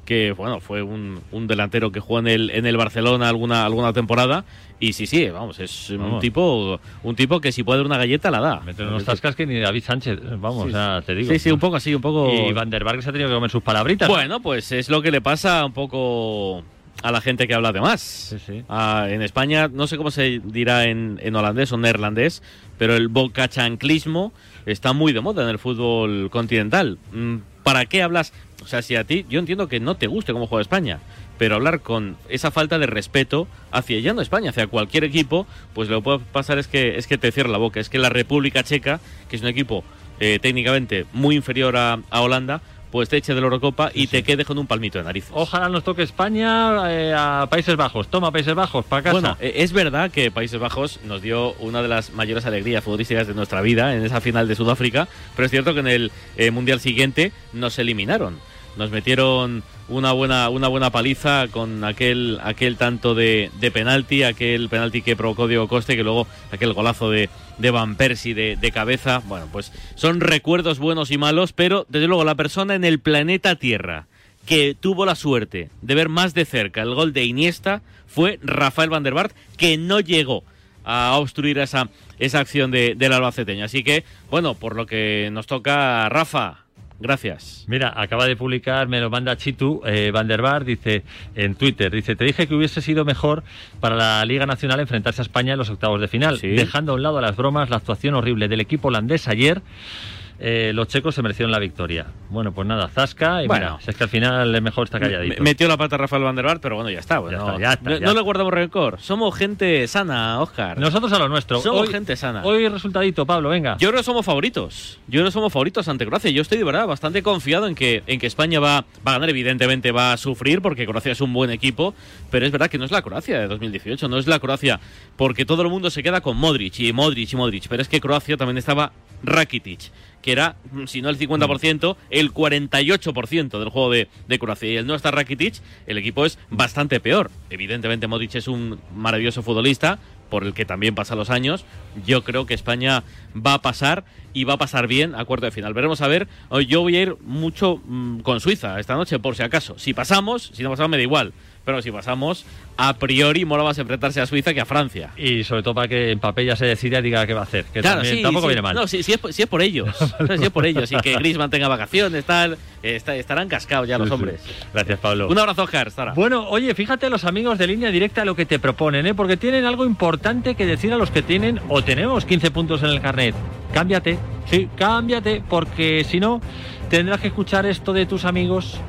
que bueno, fue un, un delantero que jugó en el, en el Barcelona alguna, alguna temporada. Y sí, sí, vamos, es un Vamos. tipo un tipo que si puede dar una galleta la da. Meten unos tascas que ni David Sánchez, vamos, Sí, sea, te digo. Sí, sí, un poco así, un poco. Y Van der Vaart se ha tenido que comer sus palabritas. Bueno, pues es lo que le pasa un poco a la gente que habla de más. Ah, en España, no sé cómo se dirá en, en holandés o neerlandés, pero el bocachanclismo está muy de moda en el fútbol continental. Mm, ¿Para qué hablas? O sea, si a ti, yo entiendo que no te guste cómo juega España, pero hablar con esa falta de respeto hacia ya no España, hacia cualquier equipo, pues lo que puede pasar es que, es que te cierra la boca. Es que la República Checa, que es un equipo eh, técnicamente muy inferior a, a Holanda, pues te eche de la Eurocopa y te quede con un palmito de nariz. Ojalá nos toque España eh, a Países Bajos. Toma, Países Bajos, para casa. Bueno, eh, es verdad que Países Bajos nos dio una de las mayores alegrías futbolísticas de nuestra vida en esa final de Sudáfrica, pero es cierto que en el eh, Mundial siguiente nos eliminaron. Nos metieron una buena, una buena paliza con aquel, aquel tanto de, de penalti, aquel penalti que provocó Diego Coste, que luego aquel golazo de, de Van Persie de, cabeza. Bueno, pues son recuerdos buenos y malos, pero desde luego la persona en el planeta Tierra que tuvo la suerte de ver más de cerca el gol de Iniesta fue Rafael Van der Vaart, que no llegó a obstruir esa, esa acción de, del albaceteño. Así que, bueno, por lo que nos toca, Rafa, gracias. Mira, acaba de publicar, me lo manda Chitu eh, Van der Vaart, dice en Twitter, dice, te dije que hubiese sido mejor para la Liga Nacional enfrentarse a España en los octavos de final. Dejando a un lado las bromas, la actuación horrible del equipo holandés ayer, eh, los checos se merecieron la victoria. Bueno, pues nada, Zasca, y Bueno. mira, si es que al final es mejor estar calladito. Me- Metió la pata Rafael Van der pero bueno, ya está. bueno, está, ya está, no, ya no está. le guardamos rencor. Somos gente sana, Oscar. Nosotros a lo nuestro. Somos Hoy- gente sana. Hoy resultadito, Pablo, venga. Yo creo que somos favoritos. Yo creo que somos favoritos ante Croacia. Yo estoy de verdad bastante confiado en que, en que España va, va a ganar. Evidentemente va a sufrir porque Croacia es un buen equipo. Pero es verdad que no es la Croacia de 2018. No es la Croacia porque todo el mundo se queda con Modric y Modric y Modric. Pero es que Croacia también estaba Rakitic. Que era, si no el 50%, el 48% del juego de, de Croacia. Y el no estar Rakitic, el equipo es bastante peor. Evidentemente Modric es un maravilloso futbolista, por el que también pasa los años. Yo creo que España va a pasar y va a pasar bien a cuarto de final. Veremos a ver. Yo voy a ir mucho mm, con Suiza esta noche, por si acaso. Si pasamos, si no pasamos me da igual. Pero si pasamos, a priori mola más enfrentarse a Suiza que a Francia. Y sobre todo para que Mbappé ya se decida y diga qué va a hacer. Que Claro, también sí, tampoco sí. viene mal. No, si, si es, por- si es por ellos. si es por ellos. Y que Griezmann tenga vacaciones, tal. eh, está- estarán cascados ya los Sí, hombres. Gracias, Pablo. Un abrazo, Oscar. Bueno, oye, fíjate los amigos de línea directa lo que te proponen, ¿eh? porque tienen algo importante que decir a los que tienen o tenemos 15 puntos en el carnet. Cámbiate, sí, cámbiate, porque si no, tendrás que escuchar esto de tus amigos.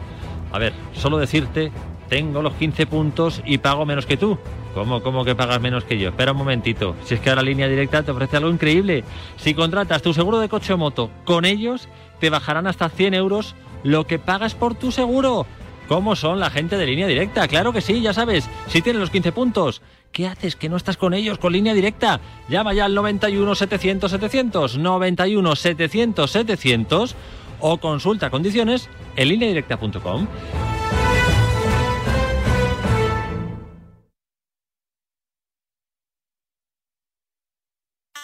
A ver, solo decirte, tengo los 15 puntos y pago menos que tú. ¿Cómo, cómo que pagas menos que yo? Espera un momentito. Si es que ahora línea directa te ofrece algo increíble. Si contratas tu seguro de coche o moto con ellos, te bajarán hasta 100 euros lo que pagas por tu seguro. ¿Cómo son la gente de línea directa? Claro que sí, ya sabes. Si tienen los 15 puntos, ¿Qué haces? Que no estás con ellos, con línea directa. Llama ya al 91 700 700, 91 700 700 o consulta condiciones en lineadirecta.com.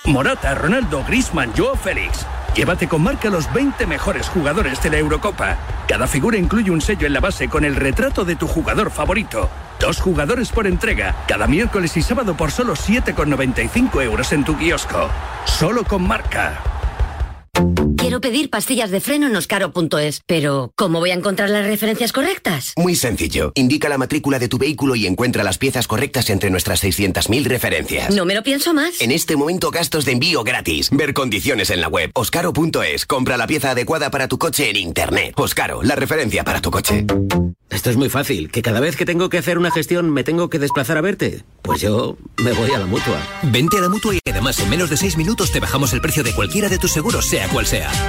Morata, Ronaldo, Griezmann, Joao Félix. Llévate con marca los 20 mejores jugadores de la Eurocopa. Cada figura incluye un sello en la base con el retrato de tu jugador favorito. Dos jugadores por entrega, cada miércoles y sábado por solo 7,95 euros en tu kiosco. Solo con marca. Quiero pedir pastillas de freno en oscaro.es, pero ¿cómo voy a encontrar las referencias correctas? Muy sencillo. Indica la matrícula de tu vehículo y encuentra las piezas correctas entre nuestras 600.000 referencias. No me lo pienso más. En este momento gastos de envío gratis. Ver condiciones en la web. Oscaro.es. Compra la pieza adecuada para tu coche en Internet. Oscaro, la referencia para tu coche. Esto es muy fácil. ¿Que cada vez que tengo que hacer una gestión me tengo que desplazar a verte? Pues yo me voy a la mutua. Vente a la mutua y además en menos de 6 minutos te bajamos el precio de cualquiera de tus seguros, cual sea.